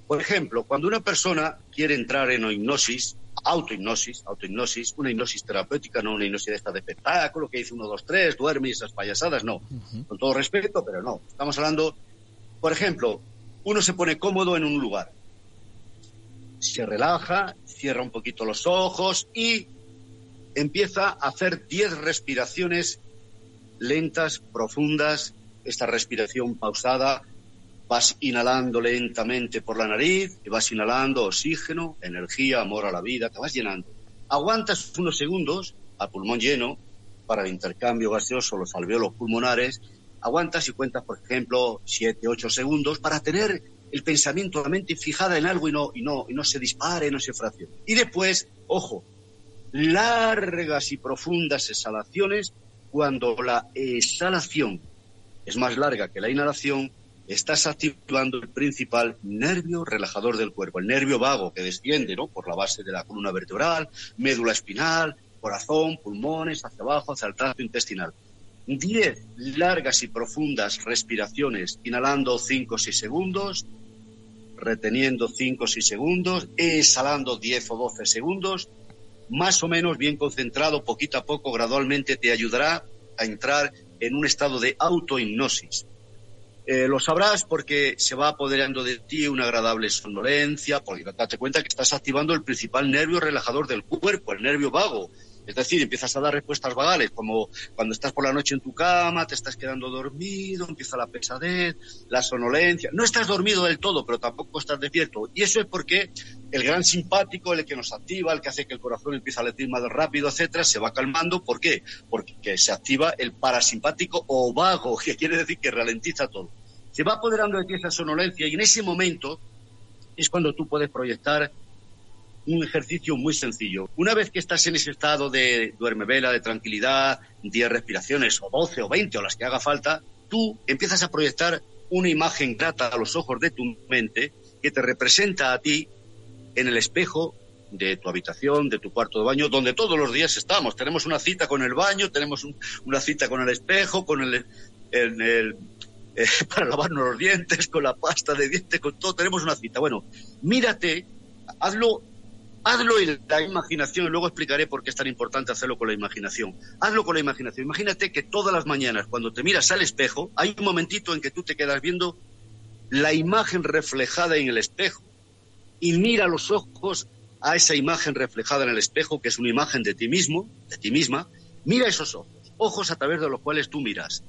Por ejemplo, cuando una persona quiere entrar en hipnosis, autohipnosis, autohipnosis, una hipnosis terapéutica, no una hipnosis de esta de espectáculo que dice uno, dos, tres, duerme y esas payasadas, no. Con todo respeto, pero no. Estamos hablando, por ejemplo, uno se pone cómodo en un lugar se relaja, cierra un poquito los ojos y empieza a hacer 10 respiraciones lentas, profundas, esta respiración pausada, vas inhalando lentamente por la nariz y vas inhalando oxígeno, energía, amor a la vida, te vas llenando. Aguantas unos segundos a pulmón lleno para el intercambio gaseoso, los alveolos pulmonares, aguantas y cuentas, por ejemplo, 7, 8 segundos para tener el pensamiento, la mente fijada en algo y no, y no, y no se dispare, no se fraccione. Y después, ojo, largas y profundas exhalaciones, cuando la exhalación es más larga que la inhalación, estás activando el principal nervio relajador del cuerpo, el nervio vago que desciende ¿no? por la base de la columna vertebral, médula espinal, corazón, pulmones, hacia abajo, hacia el tracto intestinal. Diez largas y profundas respiraciones, inhalando cinco o seis segundos, reteniendo 5 o 6 segundos, exhalando 10 o 12 segundos, más o menos bien concentrado, poquito a poco, gradualmente te ayudará a entrar en un estado de autohipnosis. Eh, lo sabrás porque se va apoderando de ti una agradable somnolencia, porque date cuenta que estás activando el principal nervio relajador del cuerpo, el nervio vago, es decir, empiezas a dar respuestas vagales, como cuando estás por la noche en tu cama, te estás quedando dormido, empieza la pesadez, la sonolencia. No estás dormido del todo, pero tampoco estás despierto. Y eso es porque el gran simpático, el que nos activa, el que hace que el corazón empiece a latir más rápido, etcétera, se va calmando. ¿Por qué? Porque se activa el parasimpático o vago, que quiere decir que ralentiza todo. Se va apoderando de ti esa sonolencia y en ese momento es cuando tú puedes proyectar un ejercicio muy sencillo. Una vez que estás en ese estado de duerme vela, de tranquilidad, 10 respiraciones o 12 o 20 o las que haga falta, tú empiezas a proyectar una imagen grata a los ojos de tu mente que te representa a ti en el espejo de tu habitación, de tu cuarto de baño, donde todos los días estamos. Tenemos una cita con el baño, tenemos una cita con el espejo, con el, eh, para lavarnos los dientes, con la pasta de dientes, con todo. Tenemos una cita. Bueno, mírate, hazlo Hazlo en la imaginación y luego explicaré por qué es tan importante hacerlo con la imaginación. Hazlo con la imaginación. Imagínate que todas las mañanas cuando te miras al espejo hay un momentito en que tú te quedas viendo la imagen reflejada en el espejo y mira los ojos a esa imagen reflejada en el espejo que es una imagen de ti mismo, de ti misma. Mira esos ojos, ojos a través de los cuales tú miras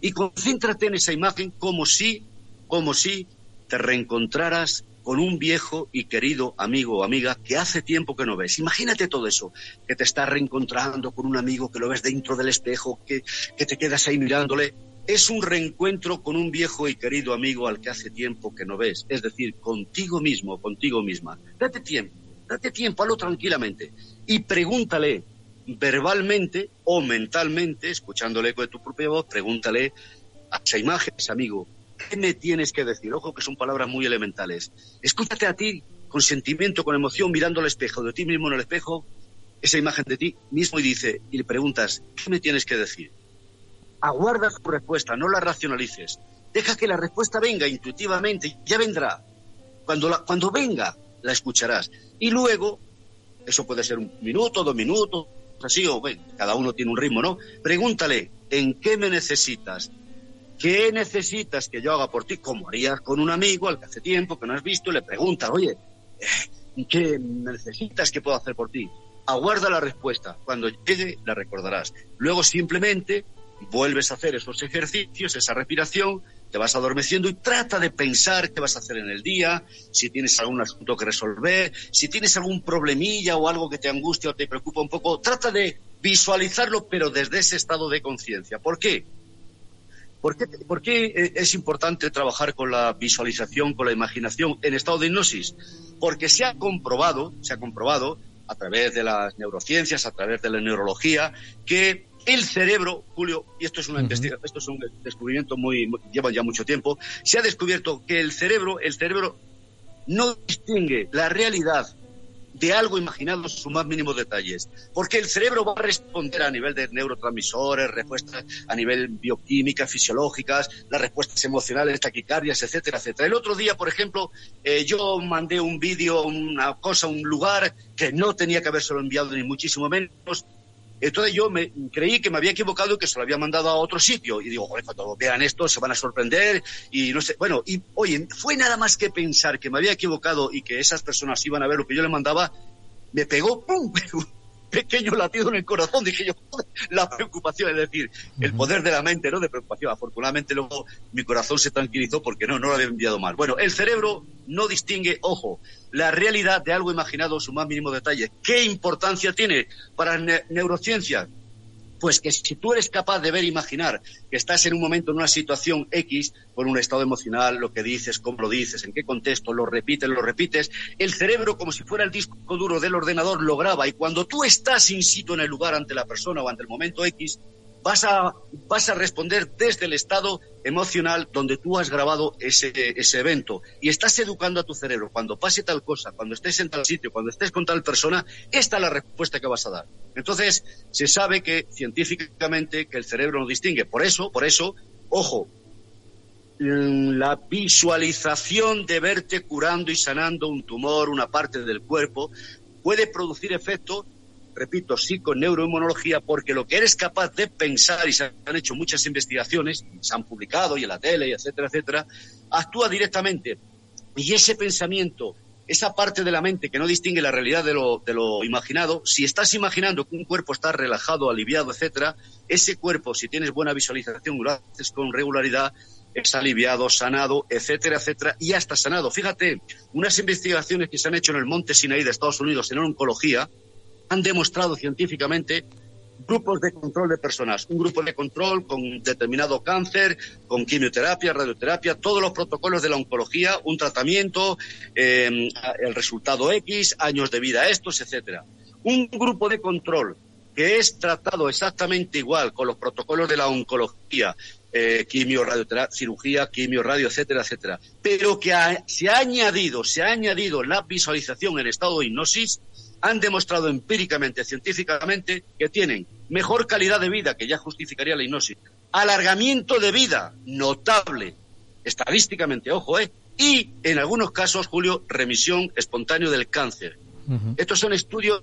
y concéntrate en esa imagen como si, como si te reencontraras con un viejo y querido amigo o amiga que hace tiempo que no ves. Imagínate todo eso, que te estás reencontrando con un amigo que lo ves dentro del espejo, que, que te quedas ahí mirándole. Es un reencuentro con un viejo y querido amigo al que hace tiempo que no ves, es decir, contigo mismo, contigo misma. Date tiempo, date tiempo, hazlo tranquilamente y pregúntale verbalmente o mentalmente, escuchando el eco de tu propia voz, pregúntale a esa imagen, ese amigo, ¿qué me tienes que decir? Ojo que son palabras muy elementales. Escúchate a ti con sentimiento, con emoción, mirando al espejo, de ti mismo en el espejo, esa imagen de ti mismo y dice, y le preguntas, ¿qué me tienes que decir? Aguarda tu respuesta, no la racionalices. Deja que la respuesta venga intuitivamente, ya vendrá. Cuando, cuando venga, la escucharás. Y luego, eso puede ser un minuto, dos minutos, así, o bueno, cada uno tiene un ritmo, ¿no? Pregúntale, ¿en qué me necesitas? ¿Qué necesitas que yo haga por ti? Como harías con un amigo al que hace tiempo que no has visto, y le preguntas, oye, ¿qué necesitas que puedo hacer por ti? Aguarda la respuesta. Cuando llegue, la recordarás. Luego simplemente vuelves a hacer esos ejercicios, esa respiración, te vas adormeciendo y trata de pensar qué vas a hacer en el día, si tienes algún asunto que resolver, si tienes algún problemilla o algo que te angustia o te preocupa un poco, trata de visualizarlo, pero desde ese estado de conciencia. ¿Por qué? ¿Por qué, ¿Por qué eh, es importante trabajar con la visualización, con la imaginación en estado de hipnosis? Porque se ha comprobado, se ha comprobado a través de las neurociencias, a través de la neurología, que el cerebro, Julio, y esto es una investigación, esto es un descubrimiento muy, lleva ya mucho tiempo, se ha descubierto que el cerebro, el cerebro no distingue la realidad de algo imaginado en sus más mínimos detalles. Porque el cerebro va a responder a nivel de neurotransmisores, respuestas a nivel bioquímica, fisiológicas, las respuestas emocionales, taquicardias, etcétera, etcétera. El otro día, por ejemplo, eh, yo mandé un vídeo, una cosa, un lugar que no tenía que habérselo enviado ni muchísimo menos, entonces yo me creí que me había equivocado y que se lo había mandado a otro sitio. Y digo, cuando vean esto se van a sorprender y no sé. Bueno, y oye, fue nada más que pensar que me había equivocado y que esas personas iban a ver lo que yo le mandaba, me pegó, ¡pum! Pequeño latido en el corazón, dije yo, la preocupación, es decir, el poder de la mente, ¿no? De preocupación. Afortunadamente luego mi corazón se tranquilizó porque no, no lo había enviado mal. Bueno, el cerebro no distingue, ojo, la realidad de algo imaginado, su más mínimo detalle. ¿Qué importancia tiene para neurociencia? Pues que si tú eres capaz de ver, imaginar que estás en un momento, en una situación X, con un estado emocional, lo que dices, cómo lo dices, en qué contexto, lo repites, lo repites, el cerebro, como si fuera el disco duro del ordenador, lo graba. Y cuando tú estás in situ en el lugar ante la persona o ante el momento X, vas a, vas a responder desde el estado emocional donde tú has grabado ese, ese evento y estás educando a tu cerebro. Cuando pase tal cosa, cuando estés en tal sitio, cuando estés con tal persona, esta es la respuesta que vas a dar. Entonces, se sabe que científicamente que el cerebro no distingue. Por eso, por eso, ojo, la visualización de verte curando y sanando un tumor, una parte del cuerpo, puede producir efecto repito, sí con neuroinmunología, porque lo que eres capaz de pensar, y se han hecho muchas investigaciones, se han publicado y en la tele, etcétera, etcétera, actúa directamente. Y ese pensamiento, esa parte de la mente que no distingue la realidad de lo, de lo imaginado, si estás imaginando que un cuerpo está relajado, aliviado, etcétera, ese cuerpo, si tienes buena visualización, lo haces con regularidad, es aliviado, sanado, etcétera, etcétera, y hasta sanado. Fíjate, unas investigaciones que se han hecho en el Monte Sinaí de Estados Unidos en oncología, han demostrado científicamente grupos de control de personas, un grupo de control con determinado cáncer, con quimioterapia, radioterapia, todos los protocolos de la oncología, un tratamiento, eh, el resultado X, años de vida estos, etcétera. Un grupo de control que es tratado exactamente igual con los protocolos de la oncología, eh, quimio, radioterapia, cirugía, quimio, radio, etcétera, etcétera, pero que se ha añadido, se ha añadido la visualización en estado de hipnosis han demostrado empíricamente, científicamente, que tienen mejor calidad de vida, que ya justificaría la hipnosis, alargamiento de vida notable, estadísticamente, ojo, ¿eh? Y en algunos casos, Julio, remisión espontánea del cáncer. Estos son estudios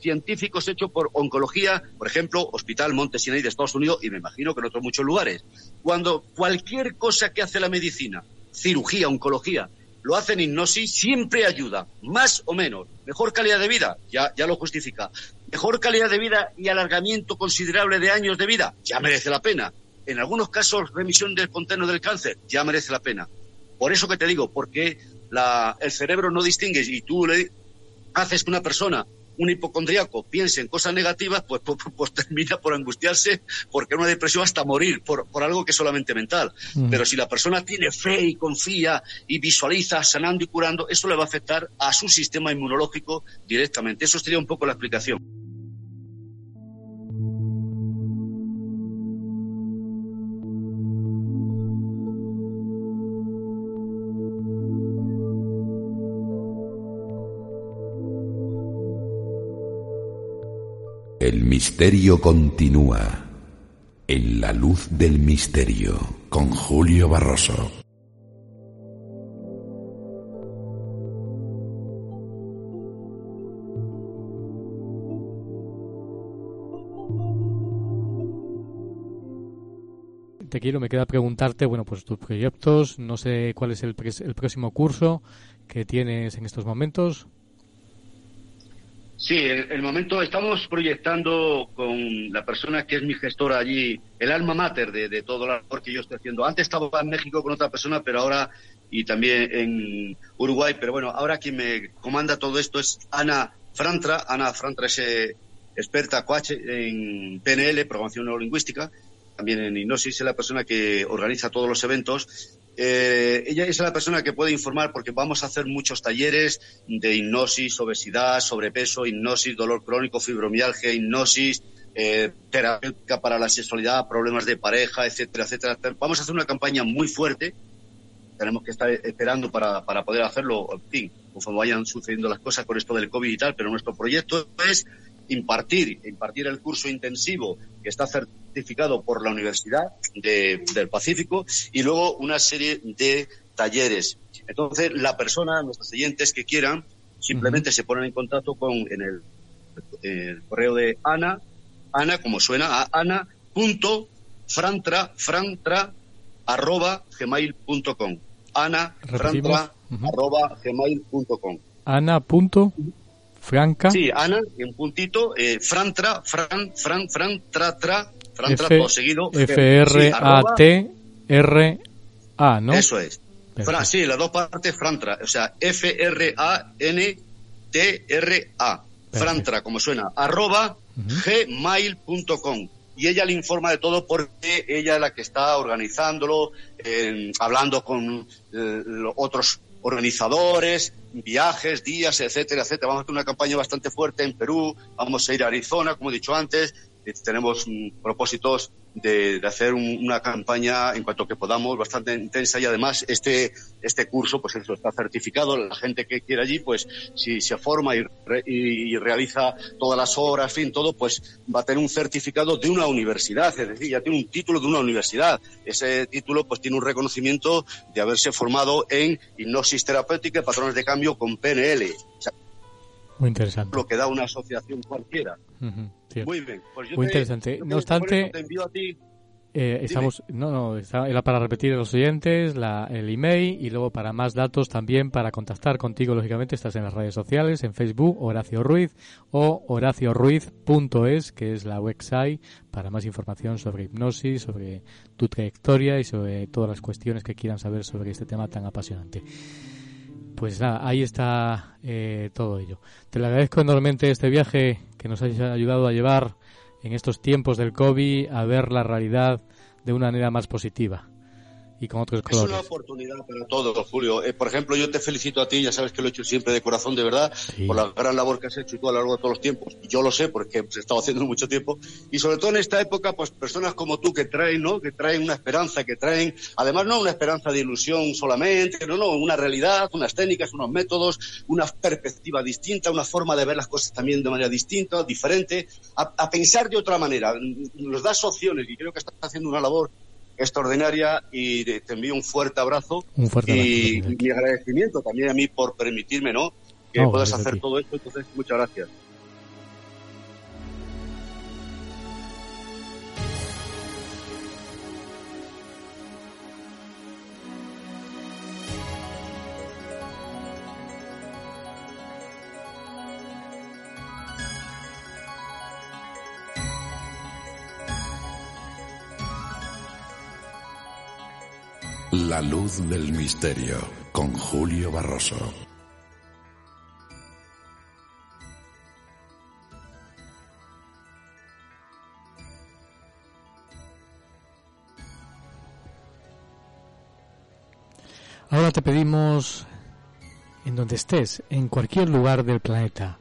científicos hechos por oncología, por ejemplo, Hospital Monte Sinai de Estados Unidos y me imagino que en otros muchos lugares. Cuando cualquier cosa que hace la medicina, cirugía, oncología, lo hace en hipnosis, siempre ayuda, más o menos. Mejor calidad de vida, ya, ya lo justifica. Mejor calidad de vida y alargamiento considerable de años de vida, ya merece la pena. En algunos casos, remisión del espontáneo del cáncer, ya merece la pena. Por eso que te digo, porque la, el cerebro no distingue y tú le haces que una persona un hipocondriaco piense en cosas negativas, pues, pues, pues, termina por angustiarse porque una depresión hasta morir por, por algo que es solamente mental. Mm. Pero si la persona tiene fe y confía y visualiza sanando y curando, eso le va a afectar a su sistema inmunológico directamente. Eso sería un poco la explicación. El misterio continúa en la luz del misterio con Julio Barroso. Te quiero, me queda preguntarte, bueno, pues tus proyectos, no sé cuál es el, próximo curso que tienes en estos momentos. Sí, el, el, momento estamos proyectando con la persona que es mi gestora allí, el alma mater de, de todo la labor que yo estoy haciendo. Antes estaba en México con otra persona, pero ahora y también en Uruguay, pero bueno, ahora quien me comanda todo esto es Ana Frantra. Ana Frantra es eh, experta coach en PNL, programación neurolingüística, también en hipnosis, es la persona que organiza todos los eventos eh, ella es la persona que puede informar porque vamos a hacer muchos talleres de hipnosis, obesidad, sobrepeso, hipnosis, dolor crónico, fibromialgia, hipnosis, eh, terapéutica para la sexualidad, problemas de pareja, etcétera, etcétera. Vamos a hacer una campaña muy fuerte. Tenemos que estar esperando para, para poder hacerlo, en fin, conforme vayan sucediendo las cosas con esto del COVID y tal, pero nuestro proyecto es impartir, impartir el curso intensivo que está certificado por la Universidad del Pacífico y luego una serie de talleres. Entonces, la persona, nuestros oyentes que quieran, simplemente se ponen en contacto con en el, correo de Ana, Ana, como suena, a Ana punto frantra, frantra, arroba gmail.com. Ana, frantra, arroba gmail.com. Ana punto Franca. Sí, Ana, en puntito, eh, Frantra, Fran, Fran, Fran, Tra, Tra, Frantra, F, seguido. F-R-A-T-R-A, ¿no? Eso es. Fran, sí, las dos partes Frantra, o sea, F-R-A-N-T-R-A. Frantra, como suena, arroba uh -huh. gmail.com y ella le informa de todo porque ella es la que está organizándolo, eh, hablando con eh, otros organizadores, viajes, días, etcétera, etcétera. Vamos a hacer una campaña bastante fuerte en Perú, vamos a ir a Arizona, como he dicho antes, tenemos propósitos de, hacer un, una campaña en cuanto que podamos bastante intensa y además este este curso pues eso está certificado. La gente que quiere allí pues si se forma y, re, y, realiza todas las horas fin todo pues va a tener un certificado de una universidad. Es decir ya tiene un título de una universidad. Ese título pues tiene un reconocimiento de haberse formado en hipnosis terapéutica y patrones de cambio con PNL muy interesante. Lo que da una asociación cualquiera. Uh -huh. Muy bien. Pues yo Muy te, interesante. yo No te- obstante, te envío a ti. eh, estamos, no, no, está- era para repetir a los oyentes la, el email y luego para más datos también para contactar contigo, lógicamente, estás en las redes sociales, en Facebook, Horacio Ruiz o horacioruiz.es, que es la website para más información sobre hipnosis, sobre tu trayectoria y sobre todas las cuestiones que quieran saber sobre este tema tan apasionante. Pues nada, ahí está eh, todo ello. Te lo agradezco enormemente este viaje que nos has ayudado a llevar en estos tiempos del COVID a ver la realidad de una manera más positiva y con otros Es una oportunidad para todos, Julio. Eh, por ejemplo, yo te felicito a ti, ya sabes que lo he hecho siempre de corazón, de verdad, Sí. por la gran labor que has hecho tú a lo largo de todos los tiempos. Y yo lo sé porque pues, he estado haciendo mucho tiempo. Y sobre todo en esta época, pues personas como tú que traen, ¿no? Que traen una esperanza, que traen, además no una esperanza de ilusión solamente, no, no, una realidad, unas técnicas, unos métodos, una perspectiva distinta, una forma de ver las cosas también de manera distinta, diferente, a, a pensar de otra manera. Nos das opciones y creo que estás haciendo una labor extraordinaria y te envío un fuerte abrazo Un fuerte y, abrazo. y mi agradecimiento también a mí por permitirme, ¿no? Que No, puedas hacer todo esto, entonces muchas gracias. La luz del misterio con Julio Barroso. Ahora te pedimos, en donde estés, en cualquier lugar del planeta,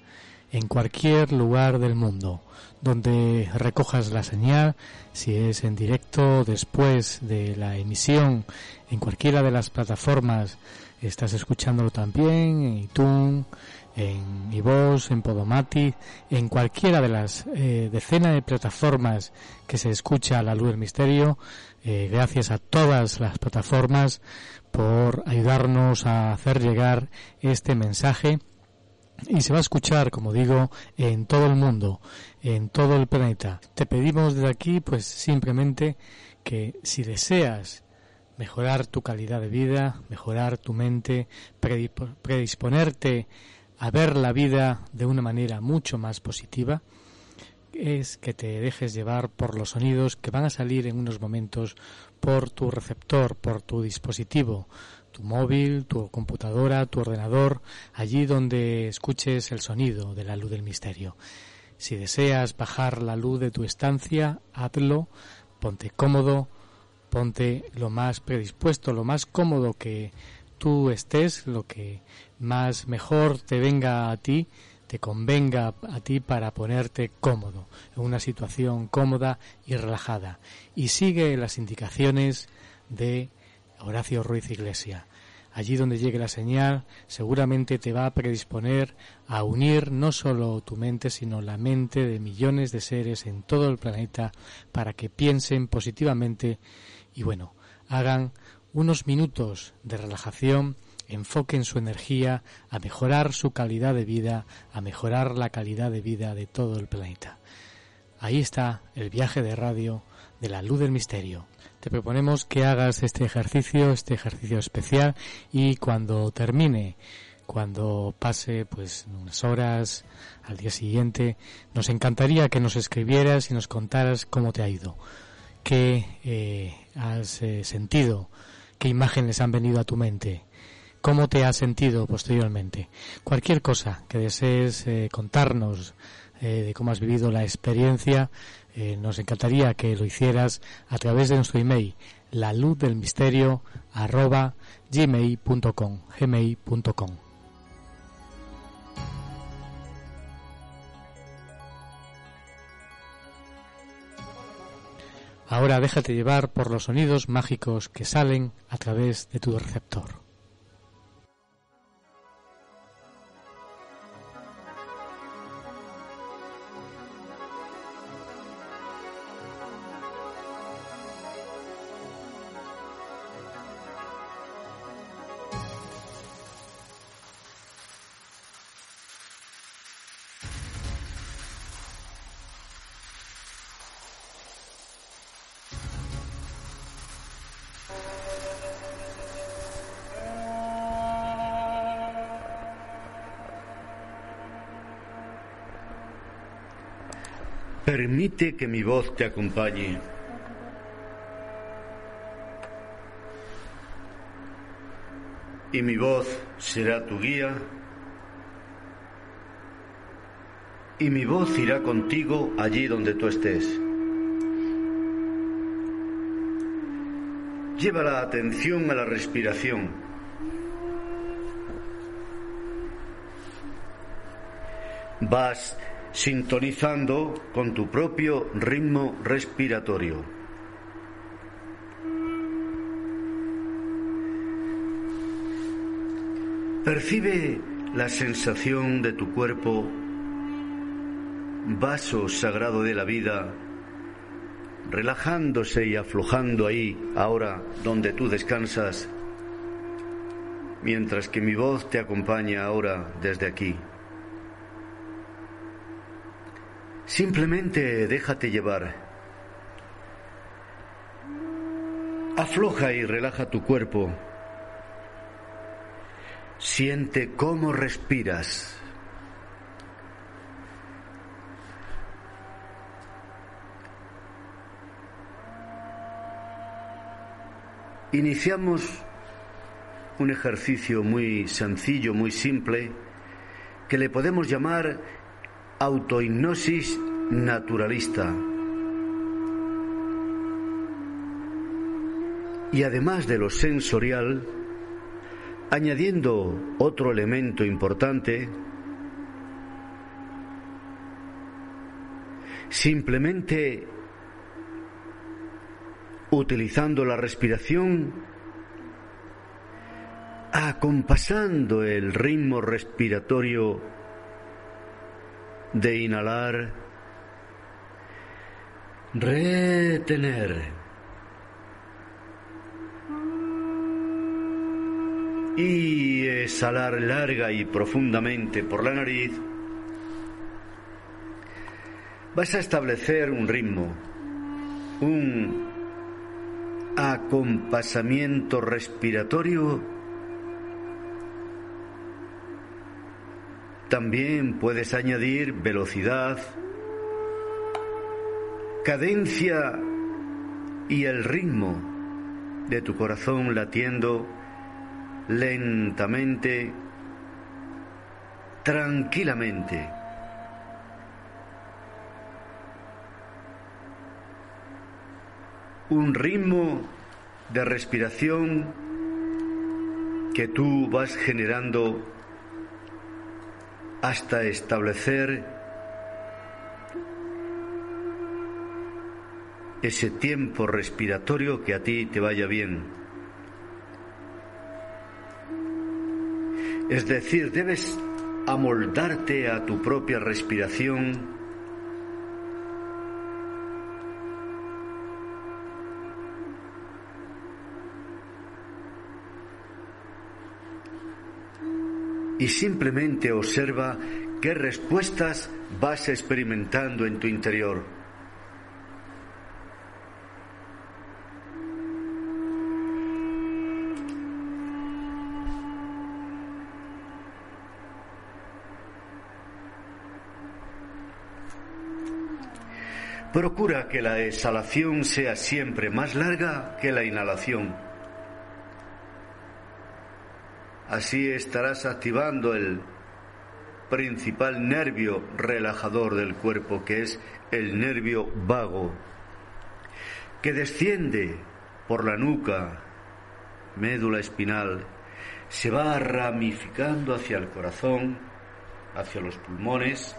en cualquier lugar del mundo, donde recojas la señal, si es en directo, después de la emisión, en cualquiera de las plataformas, estás escuchándolo también, en iTunes, en iVoox, en Podomati, en cualquiera de las eh, decenas de plataformas que se escucha a la luz del misterio. Eh, gracias a todas las plataformas por ayudarnos a hacer llegar este mensaje y se va a escuchar, como digo, en todo el mundo, en todo el planeta. Te pedimos desde aquí, pues simplemente que si deseas mejorar tu calidad de vida, mejorar tu mente, predisponerte a ver la vida de una manera mucho más positiva, es que te dejes llevar por los sonidos que van a salir en unos momentos por tu receptor, por tu dispositivo, tu móvil, tu computadora, tu ordenador, allí donde escuches el sonido de la luz del misterio. Si deseas bajar la luz de tu estancia, hazlo, ponte cómodo, ponte lo más predispuesto, lo más cómodo que tú estés, lo que más mejor te venga a ti, te convenga a ti para ponerte cómodo, en una situación cómoda y relajada. Y sigue las indicaciones de Horacio Ruiz Iglesia. Allí donde llegue la señal, seguramente te va a predisponer a unir no solo tu mente, sino la mente de millones de seres en todo el planeta para que piensen positivamente y bueno, hagan unos minutos de relajación, enfoquen su energía a mejorar su calidad de vida, a mejorar la calidad de vida de todo el planeta. Ahí está el viaje de radio de la luz del misterio. Te proponemos que hagas este ejercicio, este ejercicio especial y cuando termine, cuando pase pues unas horas al día siguiente, nos encantaría que nos escribieras y nos contaras cómo te ha ido qué eh, has eh, sentido, qué imágenes han venido a tu mente, cómo te has sentido posteriormente. Cualquier cosa que desees eh, contarnos de cómo has vivido la experiencia, nos encantaría que lo hicieras a través de nuestro email, la luz del misterio arroba gmail.com, gmail.com. Ahora déjate llevar por los sonidos mágicos que salen a través de tu receptor. Permite que mi voz te acompañe. Y mi voz será tu guía. Y mi voz irá contigo allí donde tú estés. Lleva la atención a la respiración. Vas sintonizando con tu propio ritmo respiratorio. Percibe la sensación de tu cuerpo, vaso sagrado de la vida, relajándose y aflojando ahí, ahora donde tú descansas, mientras que mi voz te acompaña ahora desde aquí. Simplemente déjate llevar. Afloja y relaja tu cuerpo. Siente cómo respiras. Iniciamos un ejercicio muy sencillo, muy simple, que le podemos llamar autohipnosis naturalista. Y además de lo sensorial, añadiendo otro elemento importante, simplemente utilizando la respiración, acompasando el ritmo respiratorio de inhalar, retener. Y exhalar larga y profundamente por la nariz, vas a establecer un ritmo, un acompasamiento respiratorio También puedes añadir velocidad, cadencia y el ritmo de tu corazón latiendo lentamente, tranquilamente. Un ritmo de respiración que tú vas generando hasta establecer ese tiempo respiratorio que a ti te vaya bien. Es decir, debes amoldarte a tu propia respiración y simplemente observa qué respuestas vas experimentando en tu interior. Procura que la exhalación sea siempre más larga que la inhalación. Así estarás activando el principal nervio relajador del cuerpo, que es el nervio vago, que desciende por la nuca, médula espinal, se va ramificando hacia el corazón, hacia los pulmones,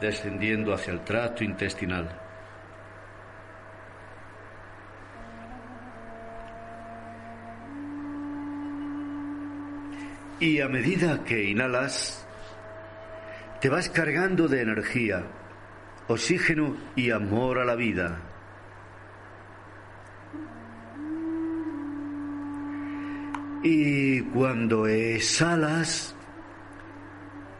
descendiendo hacia el tracto intestinal. Y a medida que inhalas, te vas cargando de energía, oxígeno y amor a la vida. Y cuando exhalas,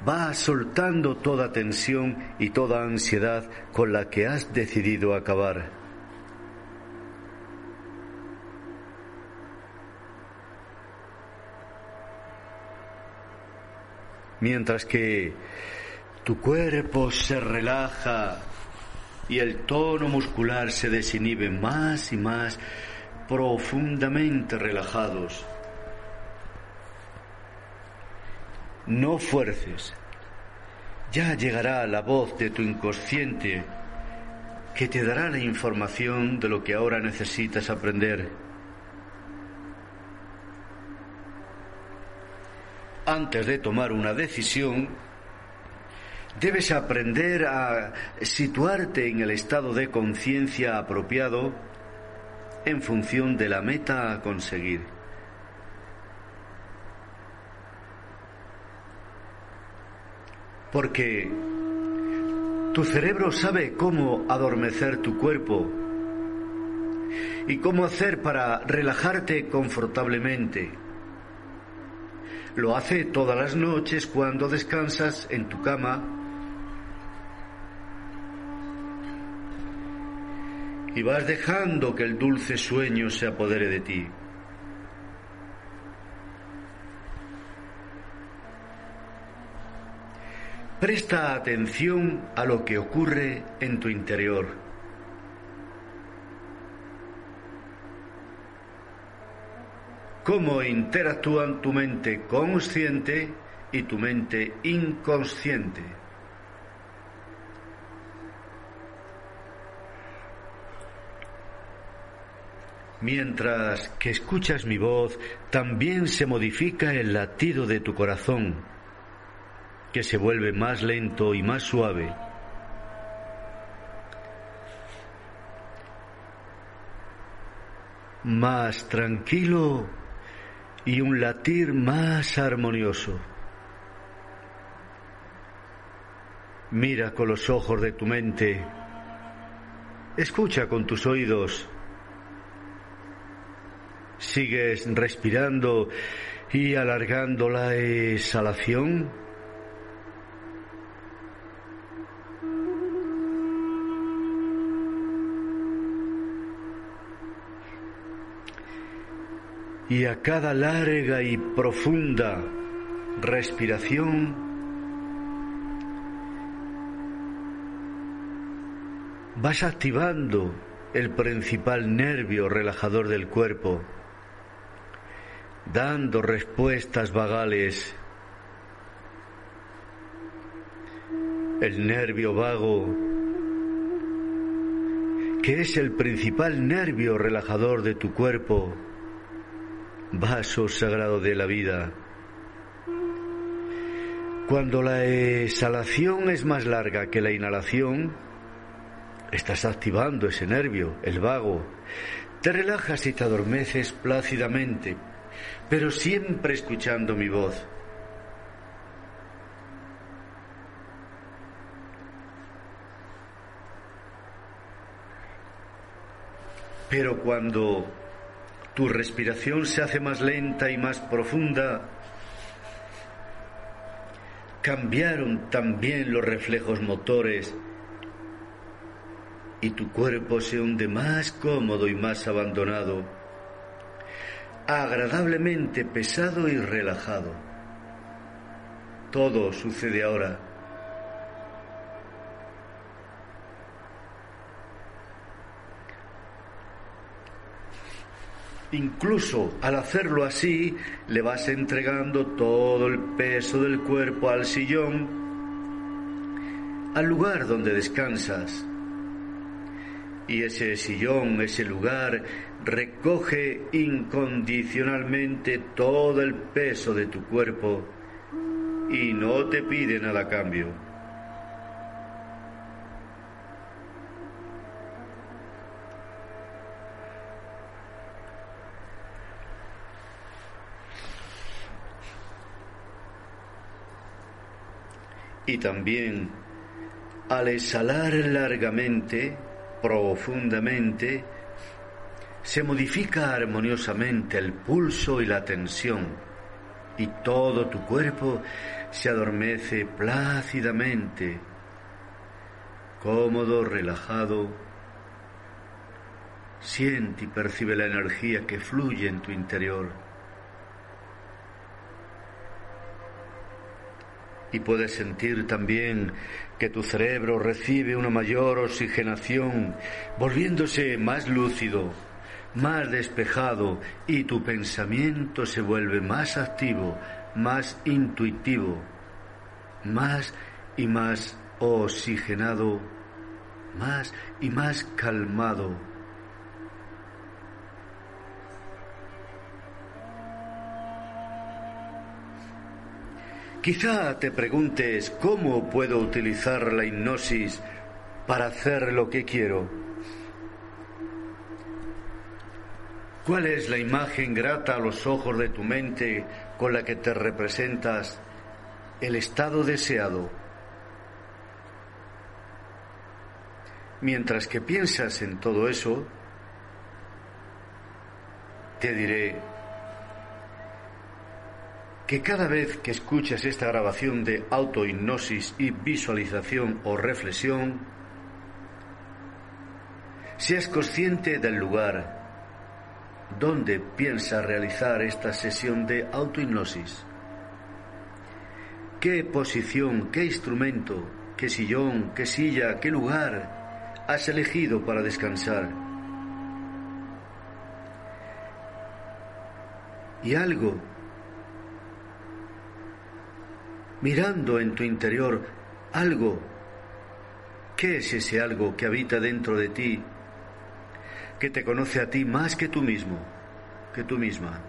vas soltando toda tensión y toda ansiedad con la que has decidido acabar. Mientras que tu cuerpo se relaja y el tono muscular se desinhibe más y más profundamente relajados. No fuerces. Ya llegará la voz de tu inconsciente que te dará la información de lo que ahora necesitas aprender. Antes de tomar una decisión, debes aprender a situarte en el estado de conciencia apropiado en función de la meta a conseguir. Porque tu cerebro sabe cómo adormecer tu cuerpo y cómo hacer para relajarte confortablemente lo hace todas las noches cuando descansas en tu cama y vas dejando que el dulce sueño se apodere de ti. Presta atención a lo que ocurre en tu interior. Cómo interactúan tu mente consciente y tu mente inconsciente. Mientras que escuchas mi voz, también se modifica el latido de tu corazón, que se vuelve más lento y más suave. Más tranquilo y un latir más armonioso. Mira con los ojos de tu mente, escucha con tus oídos, sigues respirando y alargando la exhalación. Y a cada larga y profunda respiración vas activando el principal nervio relajador del cuerpo, dando respuestas vagales. El nervio vago, que es el principal nervio relajador de tu cuerpo, vaso sagrado de la vida. Cuando la exhalación es más larga que la inhalación, estás activando ese nervio, el vago. Te relajas y te adormeces plácidamente, pero siempre escuchando mi voz. Pero cuando tu respiración se hace más lenta y más profunda. Cambiaron también los reflejos motores y tu cuerpo se hunde más cómodo y más abandonado, agradablemente pesado y relajado. Todo sucede ahora Incluso al hacerlo así, le vas entregando todo el peso del cuerpo al sillón, al lugar donde descansas. Y ese sillón, ese lugar, recoge incondicionalmente todo el peso de tu cuerpo y no te pide nada a cambio. Y también al exhalar largamente, profundamente, se modifica armoniosamente el pulso y la tensión y todo tu cuerpo se adormece plácidamente, cómodo, relajado. Siente y percibe la energía que fluye en tu interior. Y puedes sentir también que tu cerebro recibe una mayor oxigenación, volviéndose más lúcido, más despejado y tu pensamiento se vuelve más activo, más intuitivo, más y más oxigenado, más y más calmado Quizá te preguntes cómo puedo utilizar la hipnosis para hacer lo que quiero. ¿Cuál es la imagen grata a los ojos de tu mente con la que te representas el estado deseado? Mientras que piensas en todo eso, te diré, que cada vez que escuchas esta grabación de autohipnosis y visualización o reflexión, seas consciente del lugar donde piensas realizar esta sesión de autohipnosis. ¿Qué posición, qué instrumento, qué sillón, qué silla, qué lugar has elegido para descansar? Y algo mirando en tu interior algo. ¿Qué es ese algo que habita dentro de ti, que te conoce a ti más que tú mismo, que tú misma?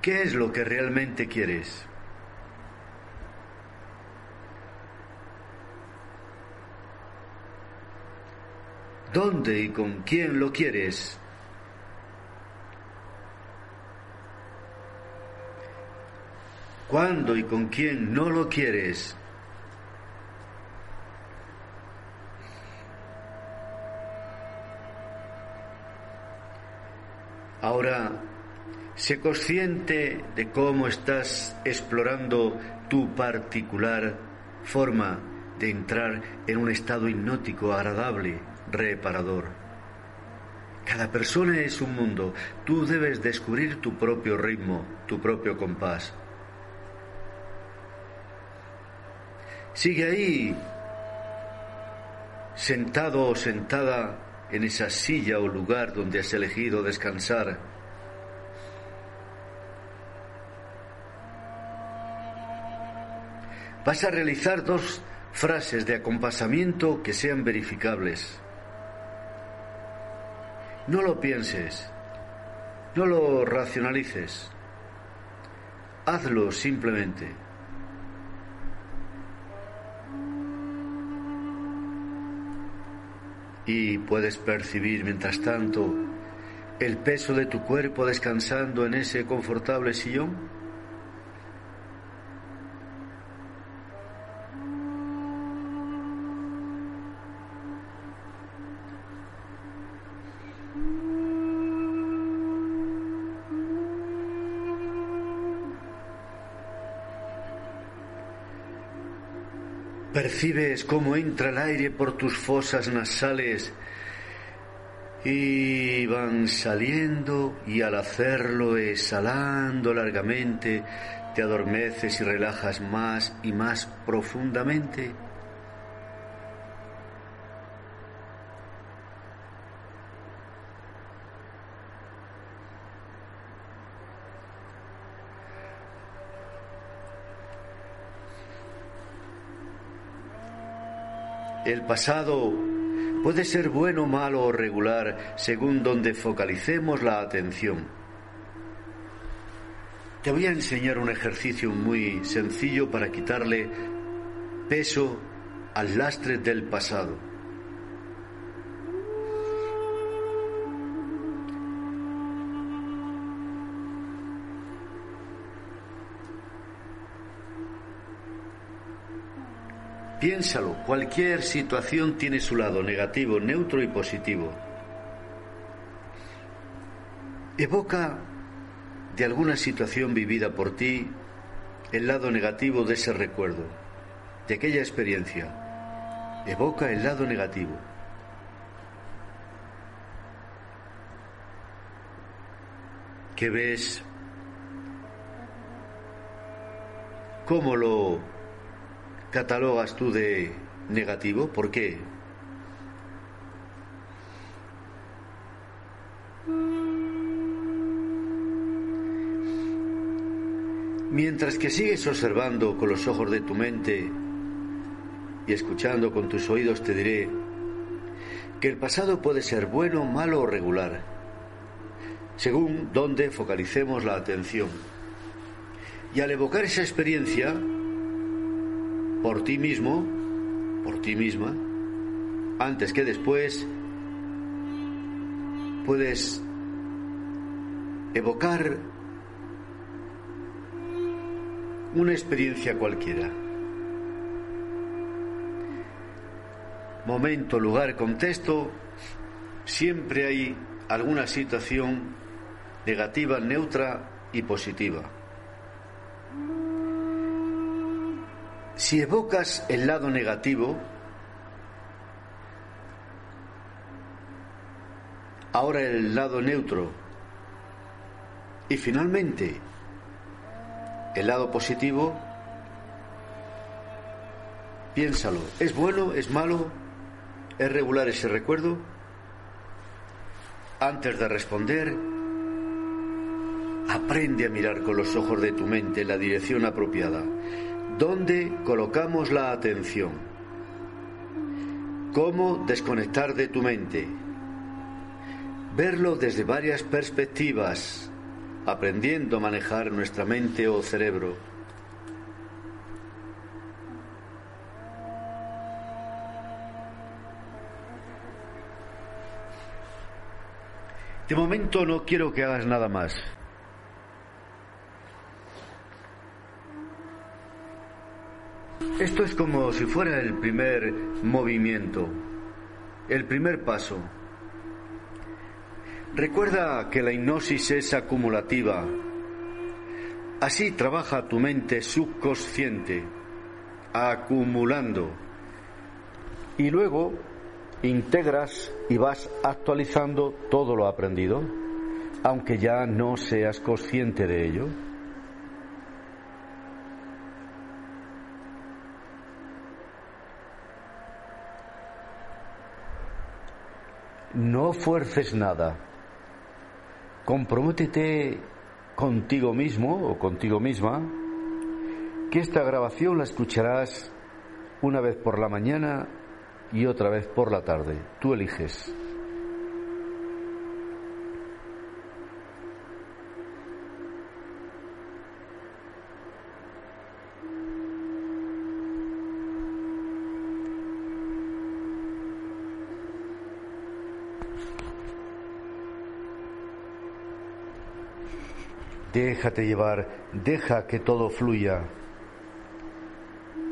¿Qué es lo que realmente quieres? ¿Dónde y con quién lo quieres? ¿Cuándo y con quién no lo quieres? Ahora, sé consciente de cómo estás explorando tu particular forma de entrar en un estado hipnótico agradable, reparador. Cada persona es un mundo. Tú debes descubrir tu propio ritmo, tu propio compás. Sigue ahí, sentado o sentada en esa silla o lugar donde has elegido descansar. Vas a realizar dos frases de acompasamiento que sean verificables. No lo pienses, no lo racionalices, hazlo simplemente. Y puedes percibir mientras tanto el peso de tu cuerpo descansando en ese confortable sillón. Percibes cómo entra el aire por tus fosas nasales y van saliendo y al hacerlo exhalando largamente te adormeces y relajas más y más profundamente. El pasado puede ser bueno, malo o regular según donde focalicemos la atención. Te voy a enseñar un ejercicio muy sencillo para quitarle peso al lastre del pasado. Piénsalo, cualquier situación tiene su lado negativo, neutro y positivo. Evoca de alguna situación vivida por ti el lado negativo de ese recuerdo, de aquella experiencia. Evoca el lado negativo. ¿Qué ves? ¿Cómo lo catalogas tú de negativo? ¿Por qué? Mientras que sigues observando con los ojos de tu mente y escuchando con tus oídos, te diré que el pasado puede ser bueno, malo o regular, según dónde focalicemos la atención. Y al evocar esa experiencia, por ti mismo, por ti misma, antes que después, puedes evocar una experiencia cualquiera. Momento, lugar, contexto, siempre hay alguna situación negativa, neutra y positiva. Si evocas el lado negativo, ahora el lado neutro y finalmente el lado positivo, piénsalo, ¿es bueno, es malo, es regular ese recuerdo? Antes de responder, aprende a mirar con los ojos de tu mente en la dirección apropiada. ¿Dónde colocamos la atención? ¿Cómo desconectar de tu mente? Verlo desde varias perspectivas, aprendiendo a manejar nuestra mente o cerebro. De momento no quiero que hagas nada más. Esto es como si fuera el primer movimiento, el primer paso. Recuerda que la hipnosis es acumulativa. Así trabaja tu mente subconsciente, acumulando. Y luego integras y vas actualizando todo lo aprendido, aunque ya no seas consciente de ello. No fuerces nada. Comprométete contigo mismo o contigo misma que esta grabación la escucharás una vez por la mañana y otra vez por la tarde. Tú eliges. Déjate llevar, deja que todo fluya,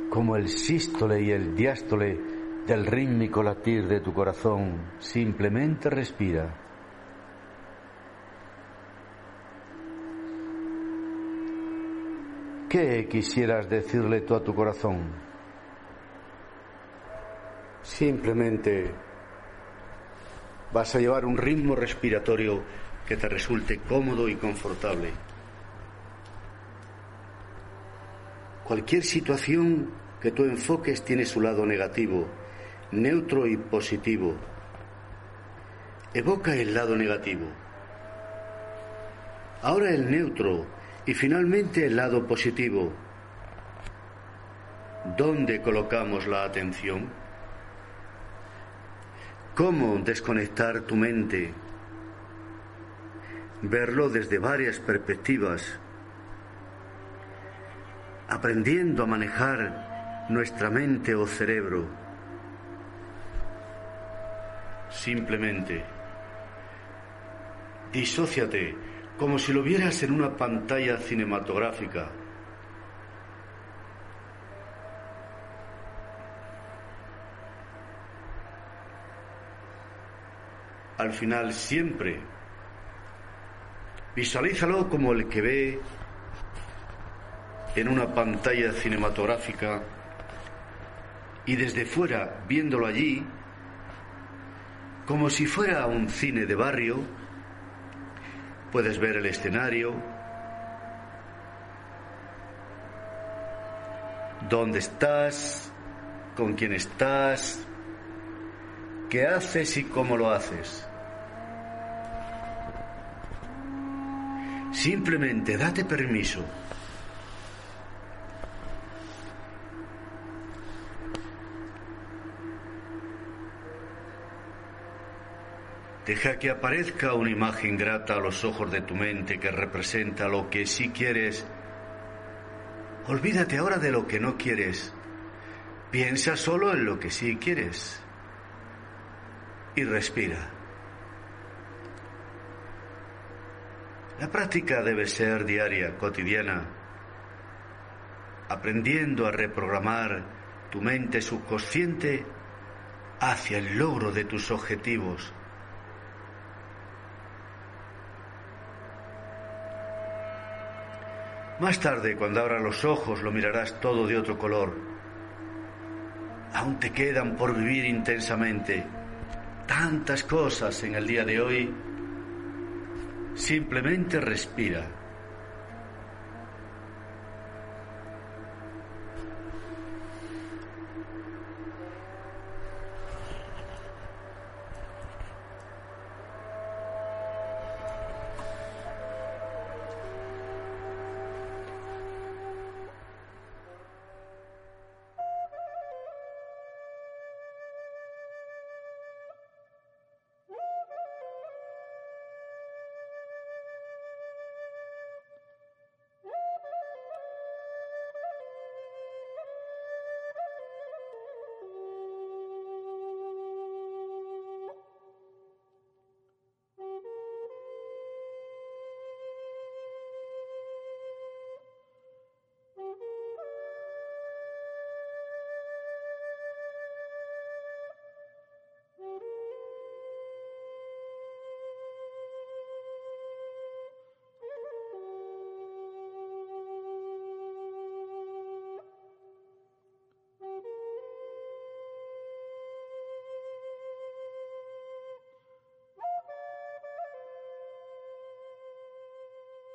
como el sístole y el diástole del rítmico latir de tu corazón. Simplemente respira. ¿Qué quisieras decirle tú a tu corazón? Simplemente vas a llevar un ritmo respiratorio que te resulte cómodo y confortable. Cualquier situación que tú enfoques tiene su lado negativo, neutro y positivo. Evoca el lado negativo. Ahora el neutro y finalmente el lado positivo. ¿Dónde colocamos la atención? ¿Cómo desconectar tu mente? Verlo desde varias perspectivas aprendiendo a manejar nuestra mente o cerebro. Simplemente disóciate como si lo vieras en una pantalla cinematográfica. Al final siempre visualízalo como el que ve en una pantalla cinematográfica y desde fuera, viéndolo allí, como si fuera un cine de barrio, puedes ver el escenario, dónde estás, con quién estás, qué haces y cómo lo haces. Simplemente date permiso Deja que aparezca una imagen grata a los ojos de tu mente que representa lo que sí quieres. Olvídate ahora de lo que no quieres. Piensa solo en lo que sí quieres. Y respira. La práctica debe ser diaria, cotidiana, aprendiendo a reprogramar tu mente subconsciente hacia el logro de tus objetivos Más tarde, cuando abras los ojos, lo mirarás todo de otro color. Aún te quedan por vivir intensamente tantas cosas en el día de hoy. Simplemente respira.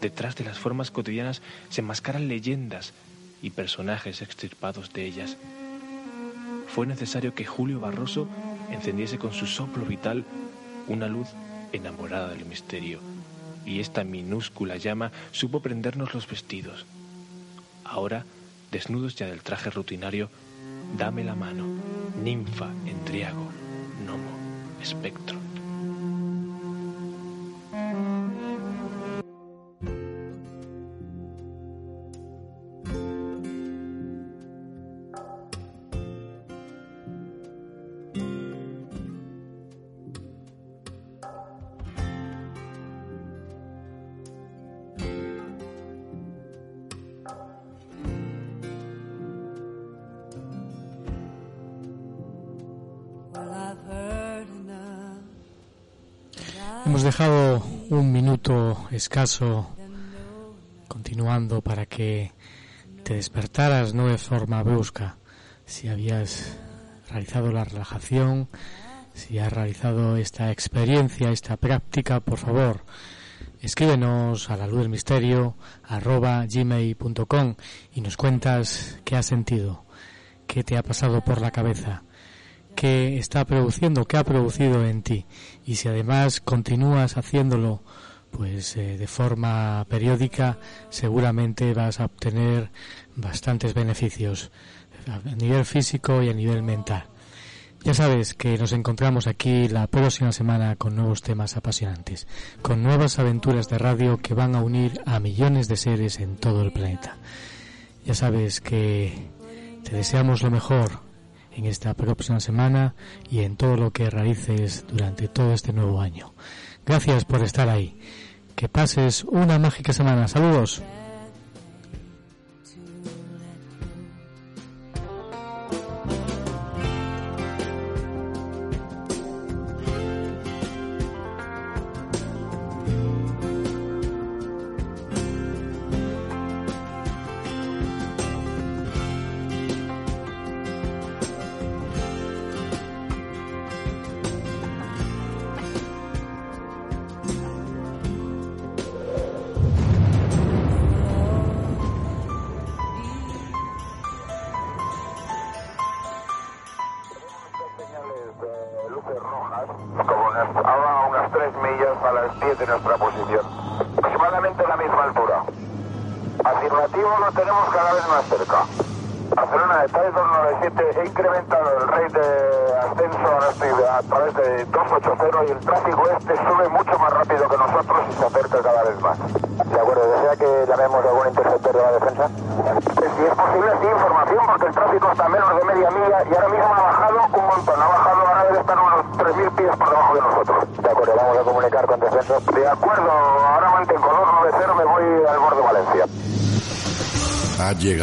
Detrás de las formas cotidianas se enmascaran leyendas y personajes extirpados de ellas. Fue necesario que Julio Barroso encendiese con su soplo vital una luz enamorada del misterio, y esta minúscula llama supo prendernos los vestidos. Ahora, desnudos ya del traje rutinario, dame la mano, ninfa, entriago, gnomo, espectro. Escaso continuando para que te despertaras no de forma brusca. Si habías realizado la relajación, si has realizado esta experiencia, esta práctica, por favor, escríbenos a la luz del misterio arroba gmail.com y nos cuentas qué has sentido, qué te ha pasado por la cabeza qué está produciendo, qué ha producido en ti. Y si además continúas haciéndolo pues eh, de forma periódica, seguramente vas a obtener bastantes beneficios a nivel físico y a nivel mental. Ya sabes que nos encontramos aquí la próxima semana con nuevos temas apasionantes, con nuevas aventuras de radio que van a unir a millones de seres en todo el planeta. Ya sabes que te deseamos lo mejor, en esta próxima semana y en todo lo que realices durante todo este nuevo año. Gracias por estar ahí. Que pases una mágica semana. Saludos.